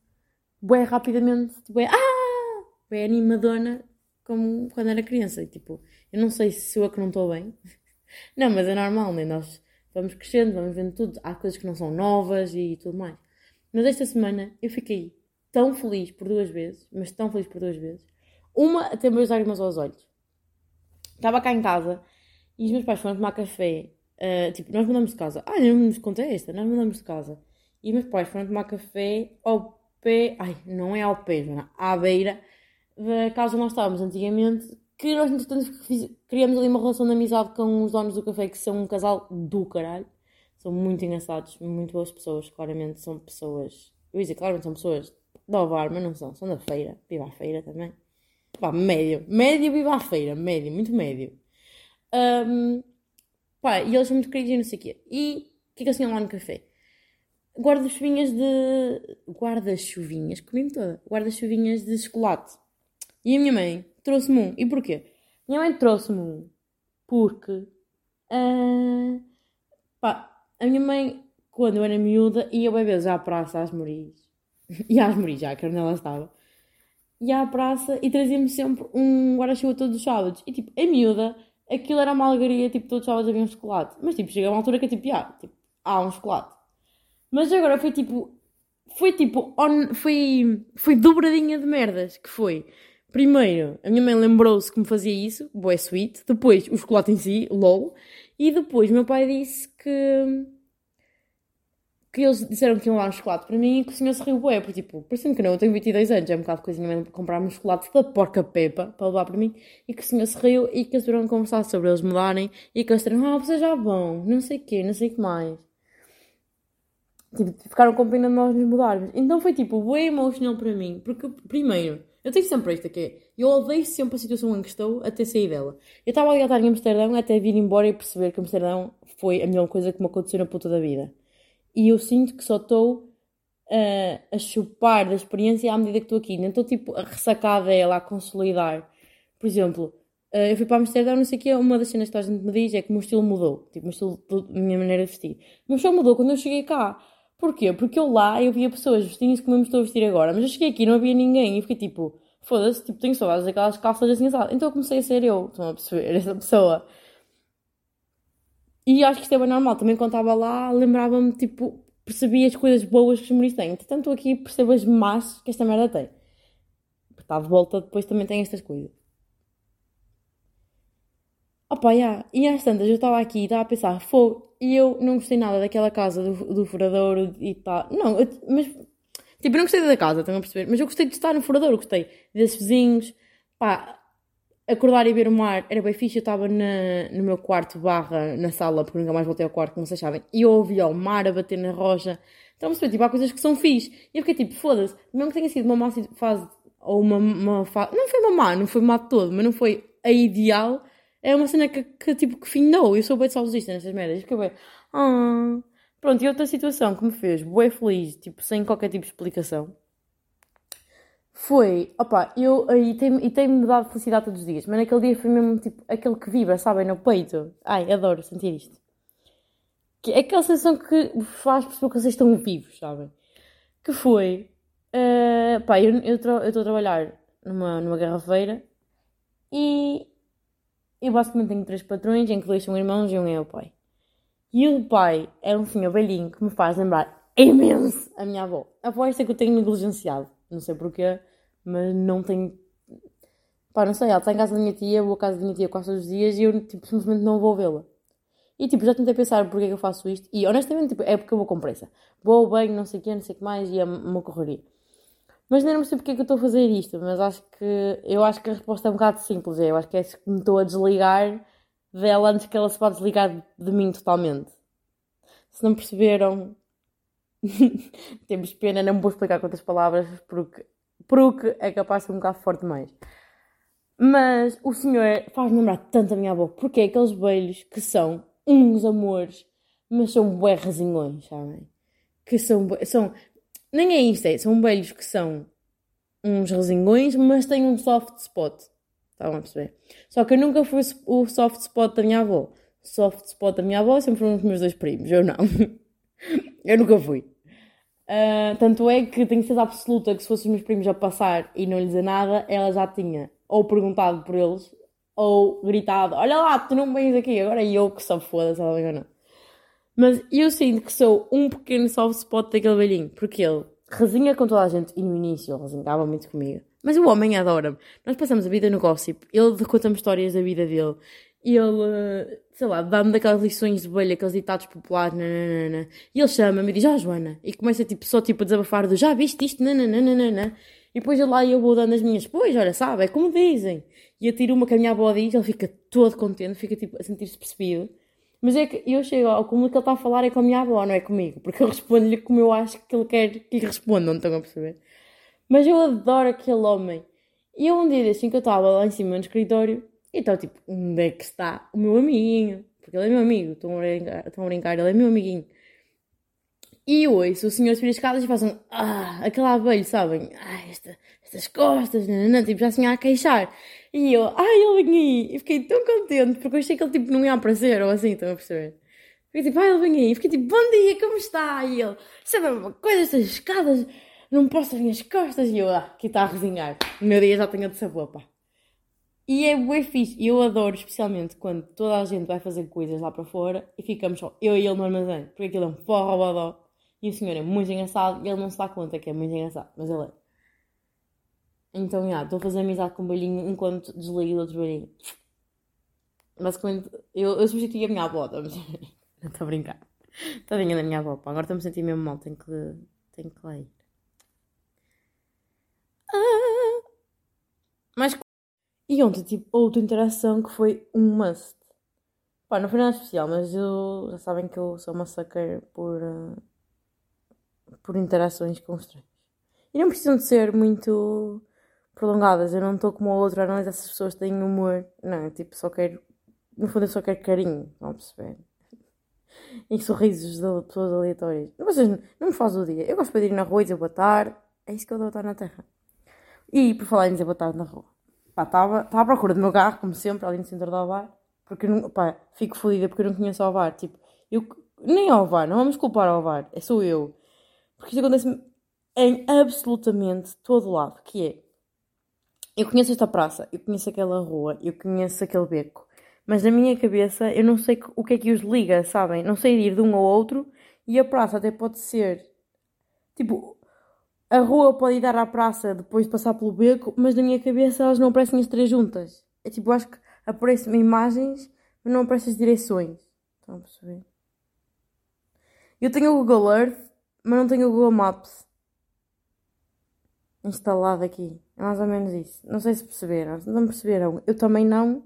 bem rapidamente, tipo, é, ah! Bem animadona, como quando era criança. E, tipo, eu não sei se sou eu que não estou bem. Não, mas é normal, né? Nós vamos crescendo, vamos vendo tudo. Há coisas que não são novas e tudo mais. Mas esta semana eu fiquei tão feliz por duas vezes, mas tão feliz por duas vezes. Uma, até meus lágrimas aos olhos. Estava cá em casa e os meus pais foram tomar café. Uh, tipo, nós mudamos de casa. Ah, não nos contei esta, nós mudamos de casa. E os meus pais foram tomar café ao pé. Ai, não é ao pé, Joana, à beira da casa onde nós estávamos antigamente, que nós, entretanto, criamos ali uma relação de amizade com os donos do café, que são um casal do caralho. São muito engraçados, muito boas pessoas, claramente são pessoas. Eu ia dizer, claramente são pessoas da Ovar, mas não são, são da feira, viva a feira também. Pá, médio, médio, viva a feira, médio, muito médio. Um, pá, e eles são muito queridos e não sei o quê. E o que é que eles tinham lá no café? Guarda-chuvinhas de. Guarda-chuvinhas, comi-me toda. Guarda-chuvinhas de chocolate. E a minha mãe trouxe-me um. E porquê? Minha mãe trouxe-me um porque uh, pá, a minha mãe, quando eu era miúda, ia bem vezes à praça às Moris. e às Moris, já que onde ela estava. Ia à praça e trazia-me sempre um guarda-chuva todos os sábados. E tipo, a miúda, aquilo era uma alegria, tipo, todos os sábados havia um chocolate. Mas tipo, chega uma altura que é tipo, ah, tipo, há um chocolate. Mas agora foi tipo, foi tipo, on, foi, foi dobradinha de merdas, que foi Primeiro, a minha mãe lembrou-se que me fazia isso, boé sweet. Depois, o chocolate em si, lol. E depois, meu pai disse que. Que eles disseram que iam lá um chocolate para mim e que o senhor se riu boé. Porque, tipo, parecendo que não, eu tenho 22 anos, é um bocado coisinha mesmo comprar um chocolate da porca Pepa para levar para mim. E que o senhor se riu e que eles tiveram conversar sobre eles mudarem e que eles disseram, ah, vocês já vão, não sei o quê, não sei o que mais. Tipo, ficaram com pena de nós nos mudarmos. Então foi tipo, bem emocional para mim. Porque, primeiro eu tenho sempre esta que é, eu odeio sempre a situação em que estou até sair dela. Eu estava a estar em Amsterdão até vir embora e perceber que Amsterdão foi a melhor coisa que me aconteceu na puta da vida. E eu sinto que só estou uh, a chupar da experiência à medida que estou aqui. Nem estou tipo a ressacar dela, a consolidar. Por exemplo, uh, eu fui para Amsterdão, não sei o que, uma das cenas que a gente me diz é que o meu estilo mudou. Tipo, o meu estilo, a minha maneira de vestir. O meu estilo mudou quando eu cheguei cá. Porquê? Porque eu lá eu via pessoas vestindo-se como eu me estou a vestir agora, mas eu cheguei aqui não havia ninguém e fiquei tipo, foda-se, tipo, tenho saudades daquelas calças assim, sabe? Então eu comecei a ser eu, estão a perceber, essa pessoa. E acho que isto é bem normal, também quando estava lá lembrava-me, tipo, percebi as coisas boas que os humoristas têm. Tanto aqui percebo as más que esta merda tem. Porque de volta, depois também tem estas coisas. Opa, e às tantas eu estava aqui e estava a pensar, fogo, e eu não gostei nada daquela casa do, do furadouro e tal. Não, eu, mas. Tipo, eu não gostei da casa, estão a perceber? Mas eu gostei de estar no furadouro, gostei desses vizinhos. Pá, acordar e ver o mar era bem fixe. Eu estava no meu quarto barra na sala, porque nunca mais voltei ao quarto, como vocês sabem, e eu ouvia o mar a bater na rocha. Então, perceber, tipo, há coisas que são fixe. E eu fiquei tipo, foda-se, mesmo que tenha sido uma má fase, ou uma, uma fase, não foi uma má, não foi má de todo, mas não foi a ideal, é uma cena que, que tipo, que findou. Eu sou bem saudosista nessas merdas. Fiquei bem, ah. Pronto, e outra situação que me fez bem feliz, tipo, sem qualquer tipo de explicação, foi, opa, eu, e tem-me tem dado felicidade todos os dias, mas naquele dia foi mesmo, tipo, aquele que vibra, sabem, no peito. Ai, adoro sentir isto. Que é aquela sensação que faz perceber que vocês estão vivos, sabem? Que foi, uh, pá, eu estou a trabalhar numa, numa garrafeira e eu basicamente tenho três patrões, em que dois são irmãos e um é o pai. E o pai é um senhor velhinho que me faz lembrar imenso a minha avó. A avó é que eu tenho negligenciado. Não sei porquê, mas não tenho. Pá, não sei, ela está em casa da minha tia, vou à casa da minha tia quase todos os dias e eu, tipo, simplesmente não vou vê-la. E, tipo, já tentei pensar porque é que eu faço isto e, honestamente, tipo, é porque eu vou com pressa. Vou bem, não sei o quê, não sei o que mais e é uma correria. Mas nem não sei porque é que eu estou a fazer isto, mas acho que, eu acho que a resposta é um bocado simples. É, eu acho que é que me estou a desligar dela antes que ela se vá desligar de mim totalmente. Se não perceberam, temos pena, não vou explicar outras palavras porque, porque é capaz de ser um bocado forte demais. Mas o senhor faz-me lembrar tanto a minha avó, porque é aqueles beijos que são uns amores, mas são bué resingões, sabem? Que são, são. Nem é isto, é, são beijos que são uns resingões, mas têm um soft spot. Estavam a perceber? Só que eu nunca fui o soft spot da minha avó. Soft spot da minha avó sempre foram os meus dois primos. Eu não. eu nunca fui. Uh, tanto é que tenho certeza absoluta que se fossem os meus primos a passar e não lhe dizer nada, ela já tinha ou perguntado por eles ou gritado: Olha lá, tu não vens aqui. Agora é eu que só foda-se, ela me não. Mas eu sinto que sou um pequeno soft spot daquele velhinho, porque ele resinha com toda a gente e no início ele resinhava muito comigo. Mas o homem adora-me. Nós passamos a vida no gossip. Ele conta-me histórias da vida dele. Ele, sei lá, dá-me daquelas lições de bolha, aqueles ditados populares, nananana. E ele chama-me e diz, ah, Joana. E começa tipo, só tipo a desabafar do, já viste isto, nananana. E depois eu lá eu vou dando as minhas, pois, olha, sabe, é como dizem. E eu tiro uma que a minha avó diz, ele fica todo contente, fica tipo a sentir-se percebido. Mas é que eu chego ao cúmulo que ele está a falar é com a minha avó, não é comigo. Porque eu respondo-lhe como eu acho que ele quer que lhe responda, não estão a perceber? Mas eu adoro aquele homem. E eu um dia assim que eu estava lá em cima no escritório, e estava tipo, onde é que está o meu amiguinho? Porque ele é meu amigo, estão a brincar, estão a brincar ele é meu amiguinho. E ouço o senhor subir as escadas e faz um, ah, aquele abelho, sabem? Ah, esta, estas costas, nananã, tipo, já assim a queixar. E eu, ai, ele vem aí. E fiquei tão contente, porque eu achei que ele tipo não ia aparecer, ou assim, estão a perceber? Fiquei tipo, ai, ele vem aí. E fiquei tipo, bom dia, como está? E ele, sabe uma coisa, estas escadas, não posso as minhas costas. E eu, ah, aqui está a resinhar. O meu dia já tenho de sabor, pá. E é bem fixe. Eu adoro, especialmente, quando toda a gente vai fazer coisas lá para fora e ficamos só eu e ele no armazém. Porque aquilo é um forró bodó. E o senhor é muito engraçado e ele não se dá conta que é muito engraçado. Mas ele é. Então, já, estou a fazer amizade com o belinho enquanto desligo do outro belinho. Basicamente, eu, eu substituí a minha avó, estamos. Não estou a brincar. Tadinha da minha avó, pá. Agora estou-me a sentir mesmo mal, tenho que, tenho que lá. Ah. Mas. E ontem, tipo, outra interação que foi um must. Pá, não foi nada especial, mas eu, já sabem que eu sou uma sucker por. Uh, por interações com estranhos. E não precisam de ser muito prolongadas. Eu não estou como a outra a analisar se as pessoas têm humor. Não, tipo, só quero. No fundo, eu só quero carinho. Vão perceber? E sorrisos de pessoas aleatórias. Vocês não me fazem o dia. Eu gosto de ir na rua e dizer boa tarde. É isso que eu dou a estar na terra. E por falar em dizer boa tarde na rua. Estava à procura do meu carro, como sempre, ali no centro do Alvar. Porque não, pá, fico fodida porque eu não conheço o Alvar. Tipo, eu, nem ao Alvar, não vamos culpar o Alvar. É sou eu. Porque isso acontece em absolutamente todo lado, que é eu conheço esta praça, eu conheço aquela rua, eu conheço aquele beco, mas na minha cabeça eu não sei o que é que os liga, sabem? Não sei ir de um ao outro e a praça até pode ser tipo a rua pode ir dar à praça depois de passar pelo beco, mas na minha cabeça elas não aparecem as três juntas. É tipo, acho que aparecem imagens, mas não aparecem as direções. Estão a perceber? Eu tenho o Google Earth, mas não tenho o Google Maps. instalado aqui. É mais ou menos isso. Não sei se perceberam. Não perceberam, eu também não.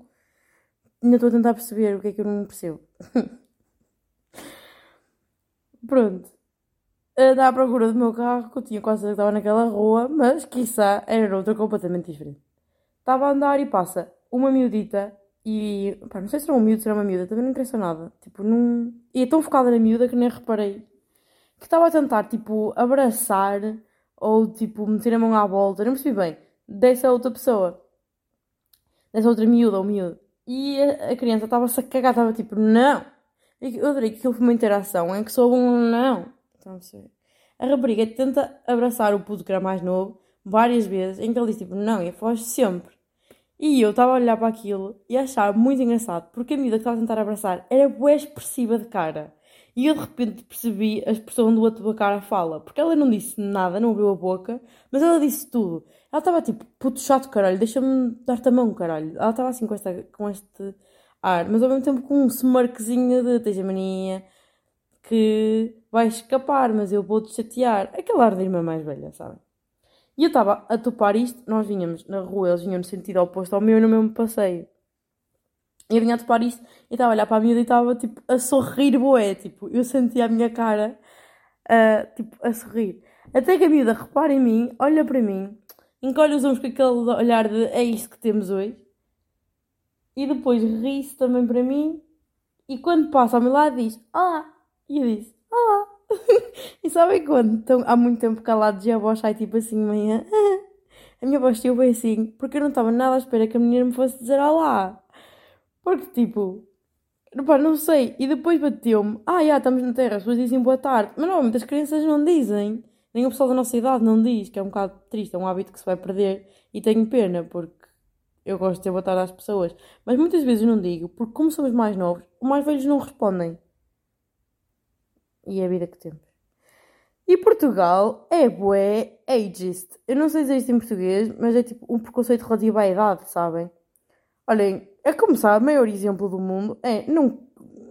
Ainda estou a tentar perceber o que é que eu não percebo. Pronto. Andava à procura do meu carro, que eu tinha quase que estava naquela rua, mas quiçá era outra completamente diferente. Estava a andar e passa uma miudita e. Pá, não sei se era um miúdo, se era uma miúda, também não interessa nada. Tipo, não. E é tão focada na miúda que nem reparei. Que estava a tentar, tipo, abraçar ou, tipo, meter a mão à volta, não percebi bem, dessa outra pessoa. Dessa outra miúda ou miúdo. E a, a criança estava-se a cagar, estava tipo, não. Eu adorei que aquilo foi uma interação em que soube um não. Então, a rapariga tenta abraçar o puto que era mais novo várias vezes, em que ele diz tipo, não, e foge sempre. E eu estava a olhar para aquilo e a achar muito engraçado, porque a miúda que estava a tentar abraçar era boa expressiva de cara. E eu de repente percebi a expressão do outro da cara fala, porque ela não disse nada, não abriu a boca, mas ela disse tudo. Ela estava tipo, puto chato caralho, deixa-me dar-te a mão caralho. Ela estava assim com, esta, com este ar, mas ao mesmo tempo com um smarquezinho de teja mania, que vai escapar, mas eu vou-te chatear. Aquele ar de irmã mais velha, sabem? E eu estava a topar isto, nós vinhamos na rua, eles vinham no sentido oposto ao meu no mesmo passeio. E eu vinha a topar isto e estava a olhar para a miúda e estava tipo a sorrir boé, tipo, eu sentia a minha cara uh, tipo a sorrir. Até que a miúda repara em mim, olha para mim, encolhe os ombros com aquele olhar de é isto que temos hoje. E depois ri-se também para mim e quando passa ao meu lado diz Olá! E eu disse Olá! e sabem quando estão há muito tempo calados e a voz sai tipo assim meia. a minha voz esteve bem assim, porque eu não estava nada à espera que a menina me fosse dizer olá. Porque tipo, pá, não sei. E depois bateu-me, ah, já estamos na Terra, as pessoas dizem boa tarde. Mas normalmente as crianças não dizem. O pessoal da nossa idade não diz, que é um bocado triste, é um hábito que se vai perder. E tenho pena, porque eu gosto de ter boa tarde às pessoas. Mas muitas vezes não digo, porque como somos mais novos, os mais velhos não respondem. E é a vida que temos. E Portugal é bué ageist. Eu não sei dizer isto em português, mas é tipo um preconceito relativo à idade, sabem? Olhem, a começar, o maior exemplo do mundo é não,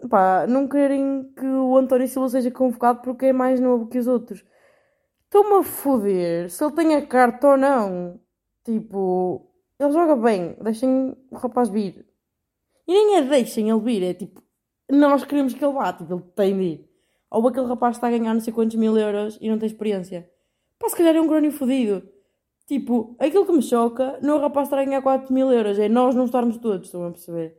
pá, não querem que o António Silva seja convocado porque é mais novo que os outros. Estão-me a foder se ele tem a carta ou não. Tipo, ele joga bem, deixem o rapaz vir. E nem é deixem ele vir, é tipo, nós queremos que ele vá, tipo, ele tem de ir. Ou aquele rapaz está a ganhar não sei quantos mil euros e não tem experiência. Pá, se calhar é um grónio fodido. Tipo, aquilo que me choca não é o rapaz estar a ganhar 4 mil euros, é nós não estarmos todos, estão a perceber?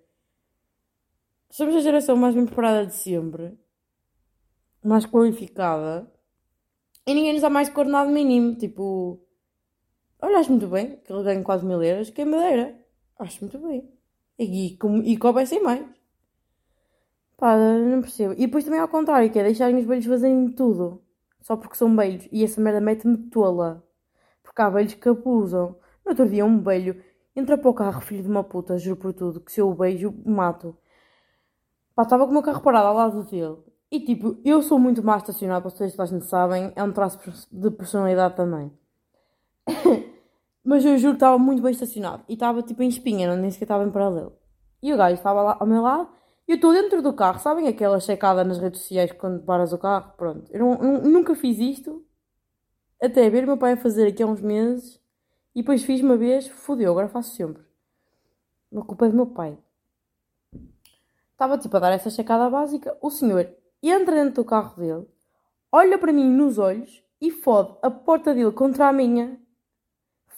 Somos a geração mais bem preparada de sempre, mais qualificada, e ninguém nos dá mais coordenado mínimo. Tipo, olha, acho muito bem que ele ganhe 4 mil euros, quem me dera. Acho muito bem. E, e, e coubessem mais. Pá, não percebo. E depois também ao contrário, que é deixarem os velhos fazerem tudo. Só porque são velhos. E essa merda mete-me tola. Porque há velhos que abusam. No outro dia um velho entra para o carro, filho de uma puta, juro por tudo, que se eu o beijo, mato. Pá, estava com o meu carro parado ao lado dele. E tipo, eu sou muito má estacionado, para vocês toda a gente sabem, é um traço de personalidade também. Mas eu juro que estava muito bem estacionado. E estava tipo em espinha, não nem sequer estava em paralelo. E o gajo estava lá ao meu lado eu estou dentro do carro, sabem aquela checada nas redes sociais quando paras o carro? Pronto, eu não, nunca fiz isto até ver meu pai a fazer aqui há uns meses e depois fiz uma vez, fodeu, agora faço sempre. A culpa é do meu pai. Estava tipo a dar essa checada básica, o senhor entra dentro do carro dele, olha para mim nos olhos e fode a porta dele contra a minha,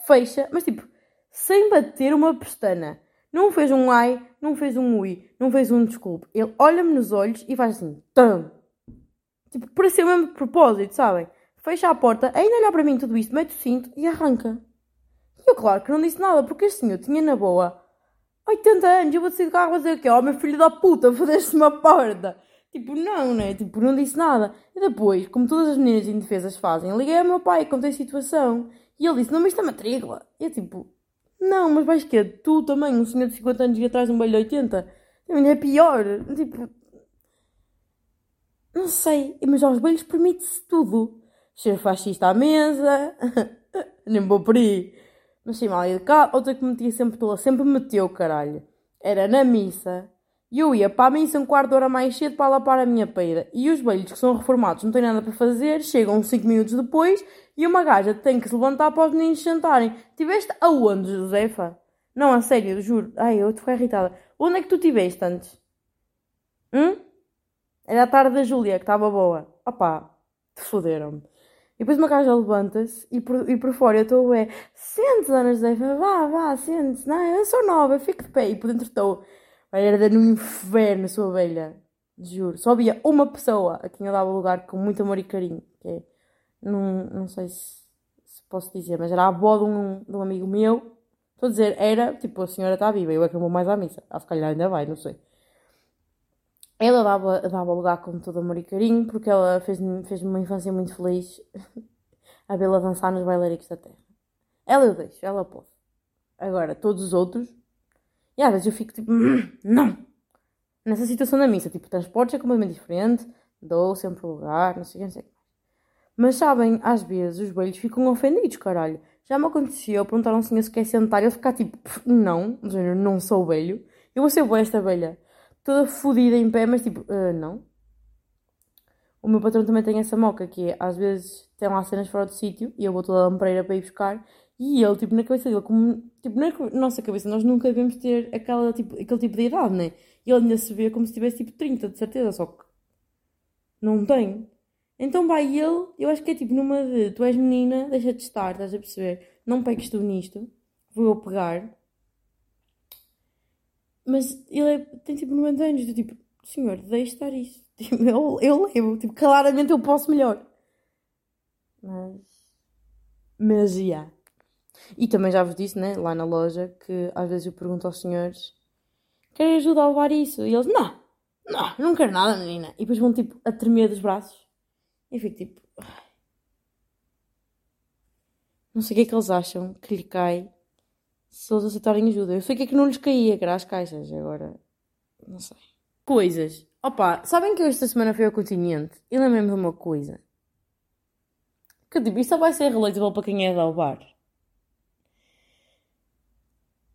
fecha, mas tipo, sem bater uma pestana. Não fez um ai, não fez um ui, não fez um desculpe. Ele olha-me nos olhos e faz assim, tam. Tipo, pareceu mesmo de propósito, sabem? Fecha a porta, ainda olha para mim tudo isto, mete o cinto e arranca. E eu, claro que não disse nada, porque este senhor tinha na boa 80 anos, eu vou sair do carro e dizer o quê? Oh, meu filho da puta, fodeste uma porta. Tipo, não, né? Tipo, não disse nada. E depois, como todas as meninas indefesas fazem, liguei ao meu pai, contei a situação. E ele disse, não, mas isto é matrícula. E eu, tipo, não, mas vais que Tu também, um senhor de 50 anos e atrás um velho de 80. É pior. Tipo. Não sei. Mas aos velhos permite-se tudo. Ser fascista à mesa. Nem vou por aí. Mas sim, mal educado. Outra que me metia sempre tola. Sempre meteu, caralho. Era na missa. E eu ia para a missa um quarto de hora mais cedo para lapar a minha peida. E os velhos que são reformados não têm nada para fazer, chegam 5 minutos depois e uma gaja tem que se levantar para os meninos sentarem. Tiveste aonde, Josefa? Não, a sério, juro. Ai, eu estou irritada. Onde é que tu tiveste antes? Hum? Era a tarde da Júlia, que estava boa. Opá, te foderam-me. E depois uma gaja levanta-se e por, e por fora eu estou, é, sente, dona Josefa, vá, vá, sente-se. Não, eu sou nova, fico de pé. E por dentro estou, era no inferno, sua ovelha. Juro. Só havia uma pessoa a quem eu dava lugar com muito amor e carinho. Que é, não, não sei se, se posso dizer, mas era a avó de um, de um amigo meu. Estou a dizer, era, tipo, a senhora está viva, eu é que não vou mais à missa. Ah, se calhar ainda vai, não sei. Ela dava, dava lugar com todo amor e carinho, porque ela fez-me fez uma infância muito feliz a vê-la dançar nos bailaricos da terra. Ela eu deixo, ela pode. Agora, todos os outros, e às vezes eu fico tipo, hum, não! Nessa situação da missa, tipo, transportes é completamente diferente, dou sempre lugar, não sei o que, não sei o que. Mas sabem, às vezes os velhos ficam ofendidos, caralho. Já me aconteceu perguntar a senhor se quer sentar e ele ficar tipo, não, não sou velho, eu vou ser boa esta velha toda fodida em pé, mas tipo, uh, não. O meu patrão também tem essa moca que é, às vezes tem lá cenas fora do sítio e eu vou toda a lampreira para ir buscar e ele, tipo, na cabeça dele, como, tipo, na nossa cabeça, nós nunca devemos ter aquela, tipo, aquele tipo de idade, né? E ele ainda se vê como se tivesse tipo 30, de certeza, só que não tem. Então vai ele, eu acho que é tipo numa de tu és menina, deixa de estar, estás a perceber? Não pegues tu nisto, vou eu pegar mas ele é, tem tipo 90 anos. Eu, tipo, senhor, deixe estar isso. Tipo, eu, eu levo. Tipo, claramente eu posso melhor. Mas. Mas, já. Yeah. E também já vos disse, né, lá na loja, que às vezes eu pergunto aos senhores: querem ajuda a levar isso? E eles: não, não, não quero nada, menina. E depois vão tipo a tremer dos braços. E fico tipo. Não sei o que é que eles acham que lhe cai se eles aceitarem ajuda. Eu sei que é que não lhes caía, que era as caixas, agora. Não sei. Coisas. Opa, sabem que eu esta semana fui ao continente e lembrei-me de uma coisa. Que tipo, isto só vai ser relatable para quem é de bar.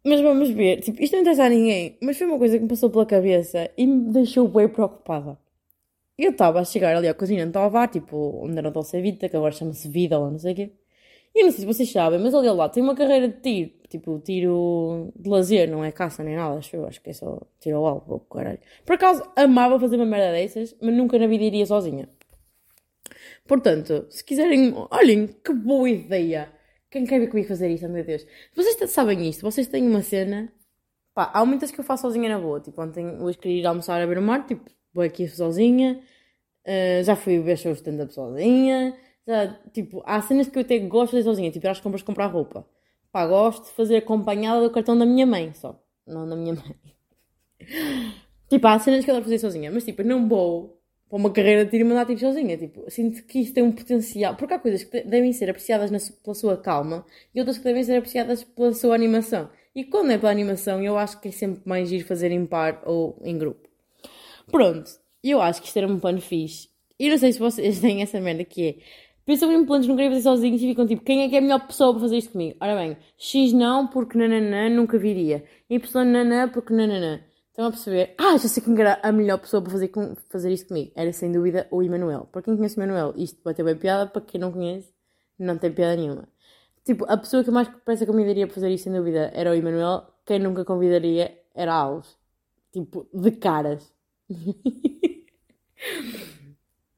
Mas vamos ver, tipo, isto não interessa a ninguém, mas foi uma coisa que me passou pela cabeça e me deixou bem preocupada. Eu estava a chegar ali ao continente ao bar, tipo, onde era o Dolce Vita, que agora chama-se Vida ou não sei o quê. E eu não sei se vocês sabem, mas ali ao lado tem uma carreira de tiro. Tipo, tiro de lazer, não é caça nem nada, acho eu. Acho que é só tiro ao alvo, caralho. Por acaso, amava fazer uma merda dessas, mas nunca na vida iria sozinha. Portanto, se quiserem, olhem, que boa ideia. Quem quer ver comigo fazer isto, meu Deus. Vocês sabem isto, vocês têm uma cena. Pá, há muitas que eu faço sozinha na boa. Tipo, ontem hoje queria ir almoçar a ver o mar, tipo, vou aqui sozinha. Uh, já fui ver shows stand-up sozinha. Já, tipo, há cenas que eu até gosto de fazer sozinha, tipo, ir às compras comprar roupa. Pá, gosto de fazer acompanhada do cartão da minha mãe, só. Não da minha mãe. tipo, há cenas que eu adoro fazer sozinha, mas tipo, não vou para uma carreira de tiro mandar tipo sozinha. Tipo, sinto que isto tem um potencial. Porque há coisas que devem ser apreciadas na, pela sua calma e outras que devem ser apreciadas pela sua animação. E quando é pela animação, eu acho que é sempre mais ir fazer em par ou em grupo. Pronto, eu acho que isto era um plano fixe. E não sei se vocês têm essa merda que é Pensam em planos, não querem fazer sozinhos e ficam tipo, quem é que é a melhor pessoa para fazer isto comigo? Ora bem, X não, porque nananã nunca viria. Y nanã, porque nananã. Estão a perceber? Ah, já sei quem era a melhor pessoa para fazer, fazer isto comigo. Era sem dúvida o Emanuel. Para quem conhece o Emanuel, isto vai ter bem piada. Para quem não conhece, não tem piada nenhuma. Tipo, a pessoa que mais depressa convidaria para fazer isto, sem dúvida, era o Emanuel. Quem nunca convidaria era a Alves. Tipo, de caras.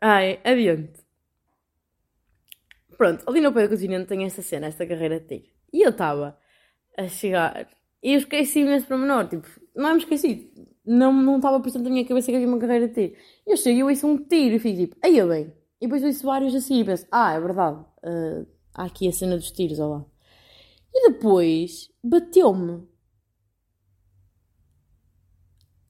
Ai, adiante. Pronto, ali no pé do continente tem esta cena, esta carreira de tiro. E eu estava a chegar e eu esqueci-me esse menor, tipo, não é me esqueci, não estava por na minha cabeça que havia uma carreira de tiro. Eu cheguei eu ouço um tiro e fico tipo, aí eu bem. E depois ouço vários assim e penso, ah, é verdade, uh, há aqui a cena dos tiros, olha lá. E depois bateu-me.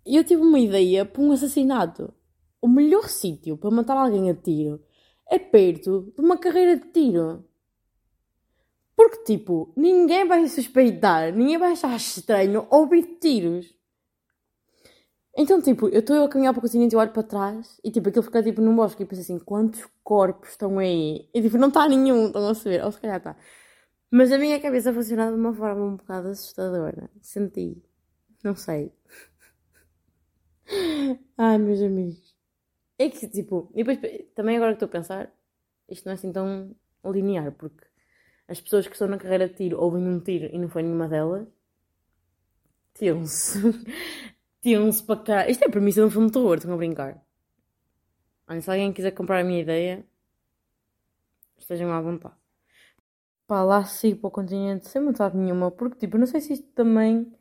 Eu tive uma ideia para um assassinato. O melhor sítio para matar alguém a tiro é perto de uma carreira de tiro. Porque, tipo, ninguém vai suspeitar, ninguém vai achar estranho ouvir tiros. Então, tipo, eu estou a caminhar para o continente e olho para trás e, tipo, aquilo fica, tipo, num bosque e penso assim, quantos corpos estão aí? E, tipo, não está nenhum, estão a saber, ou se calhar está. Mas a minha cabeça funcionava de uma forma um bocado assustadora. Senti. Não sei. Ai, meus amigos. É que, tipo, e depois, também agora que estou a pensar, isto não é assim tão linear, porque as pessoas que estão na carreira de tiro ouvem um tiro e não foi nenhuma delas, tiram-se. Tiram-se para cá. Isto é a premissa de um filme de terror, estão a brincar. Olha, se alguém quiser comprar a minha ideia, estejam à vontade. Pá, lá sigo para o continente sem vontade nenhuma, porque tipo, não sei se isto também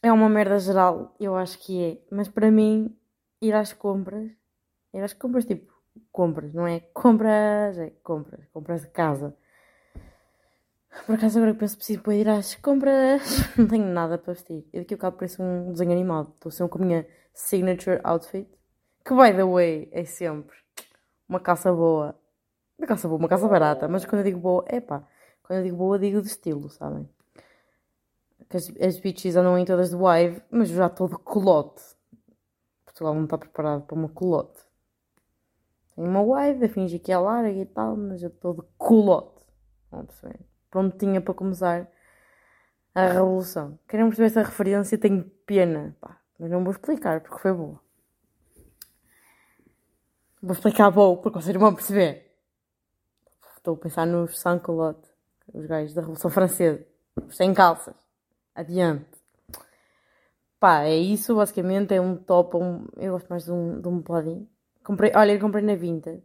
é uma merda geral, eu acho que é, mas para mim, ir às compras, ir às compras tipo, compras, não é compras, é compras, compras de casa. Por acaso agora que penso preciso para ir às compras, não tenho nada para vestir. E daqui a bocado parece um desenho animado. Estou sempre com a minha signature outfit. Que by the way, é sempre uma calça boa. Uma calça boa, uma calça barata. Mas quando eu digo boa, é pá. Quando eu digo boa, digo de estilo, sabem? Que as, as bitches andam em todas de wave, mas já estou de colote. Portugal não está preparado para uma colote. Tenho uma wave, a fingir que é larga e tal, mas eu estou de colote. Não percebem? Pronto, tinha para começar a revolução. Querem perceber essa referência? Tenho pena. Pá, mas não vou explicar porque foi boa. Vou explicar bom porque vocês não vão perceber. Estou a pensar nos sans-culottes, os gajos da Revolução Francesa, sem calças. Adiante. Pá, é isso, basicamente. É um top. Um, eu gosto mais de um, de um body. Comprei, olha, eu comprei na Vinta.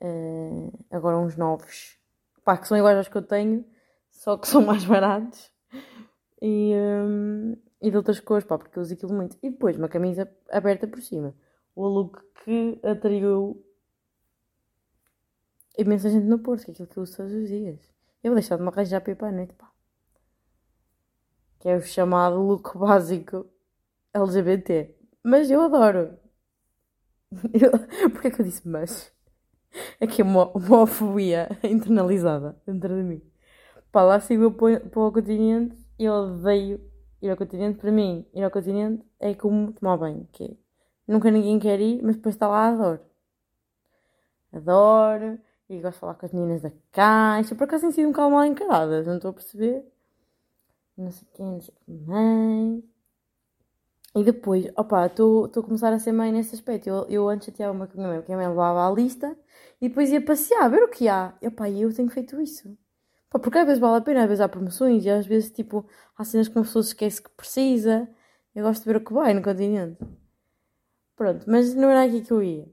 Uh, agora uns novos. Pá, que são iguais aos que eu tenho, só que são mais baratos. E, um, e de outras cores, pá, porque eu uso aquilo muito. E depois uma camisa aberta por cima. O look que atraiu imensa gente no Porto, que é aquilo que eu uso todos os dias. Eu vou deixar de me arranjar para ir para a noite, pá. Que é o chamado look básico LGBT. Mas eu adoro. Eu... Porquê é que eu disse mas? É que é uma homofobia internalizada dentro de mim. Pá, lá sigo para o continente e eu odeio ir ao continente. Para mim, ir ao continente é como tomar banho, que é, nunca ninguém quer ir, mas depois está lá, adoro. Adoro, e gosto de falar com as meninas da caixa. Por acaso têm sido um bocado mal encaradas, não estou a perceber. Não sei quem, não sei quem E depois, opa, estou a começar a ser mãe nesse aspecto. Eu, eu antes chateava-me com a minha mãe, porque a minha mãe levava a lista e depois ia passear, ver o que há. E eu tenho feito isso. Porque às vezes vale a pena, às vezes há promoções e às vezes, tipo, há cenas que uma pessoa esquece que precisa. Eu gosto de ver o que vai no continente. Pronto, mas não era aqui que eu ia.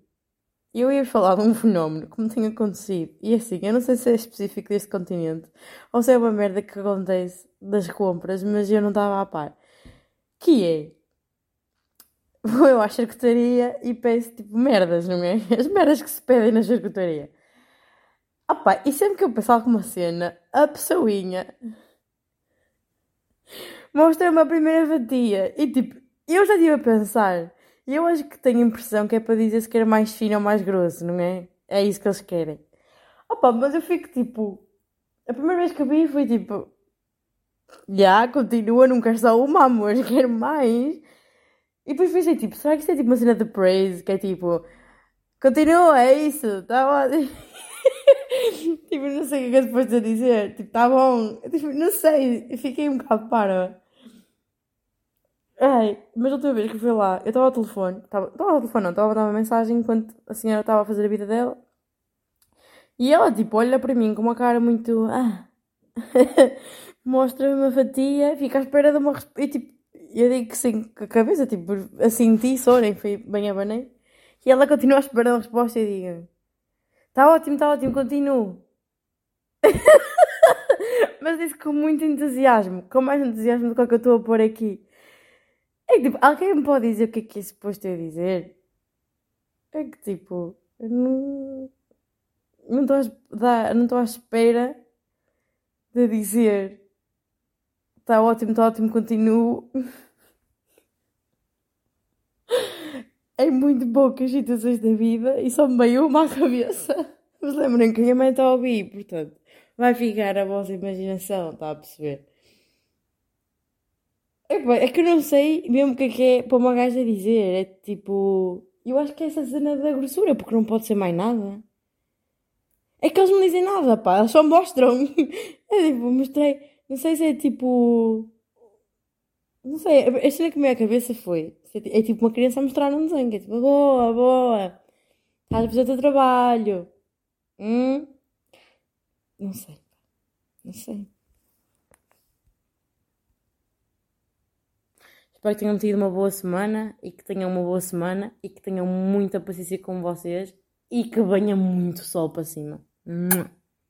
Eu ia falar de um fenómeno que me tem acontecido. E assim, eu não sei se é específico deste continente ou se é uma merda que acontece das compras, mas eu não estava a par. Que é. Vou eu à charcutaria e peço tipo merdas, não é? As merdas que se pedem na charcutaria. Opa, e sempre que eu peço alguma cena, a pessoinha mostra-me a primeira fatia. E tipo, eu já estive a pensar e eu acho que tenho a impressão que é para dizer se quer mais fino ou mais grosso, não é? É isso que eles querem. Opa, mas eu fico tipo. A primeira vez que eu vi foi tipo. Já, continua, não quero só uma, amor, quero mais. E depois pensei tipo, será que isto é tipo uma cena de praise? Que é tipo. Continua, é isso, tá bom. tipo, não sei o que é que depois de dizer. Tipo, tá bom. Tipo, não sei, fiquei um bocado para. Ai, mas outra vez que fui lá, eu estava ao telefone, estava ao telefone, não, estava a dar uma mensagem enquanto a senhora estava a fazer a vida dela. E ela, tipo, olha para mim com uma cara muito. Ah, mostra-me uma fatia, fica à espera de uma resposta. E tipo, eu digo que sim, com a cabeça, tipo, assim ti nem foi bem abanei. E ela continua à espera uma resposta e diga: Está ótimo, está ótimo, continuo. Mas disse com muito entusiasmo, com mais entusiasmo do que o que eu estou a pôr aqui. É que tipo, alguém me pode dizer o que é que é suposto eu dizer? É que tipo, eu não. Não estou à espera de dizer está ótimo, está ótimo, continuo. em muito poucas situações da vida e só me veio uma à cabeça. Mas lembrem que a minha mãe está a ouvir, portanto, vai ficar a vossa imaginação, está a perceber? É, é que eu não sei mesmo o que é que é para uma gaja dizer. É tipo. Eu acho que é essa cena da grossura, porque não pode ser mais nada. É que eles não dizem nada, pá, eles só mostram. É tipo, mostrei. Não sei se é tipo. Não sei, a cena que me veio à cabeça foi. É tipo uma criança a mostrar um desenho. É tipo, boa, boa. Estás a fazer o teu trabalho. Hum? Não sei. Não sei. Espero que tenham tido uma boa semana e que tenham uma boa semana e que tenham muita paciência com vocês e que venha muito sol para cima.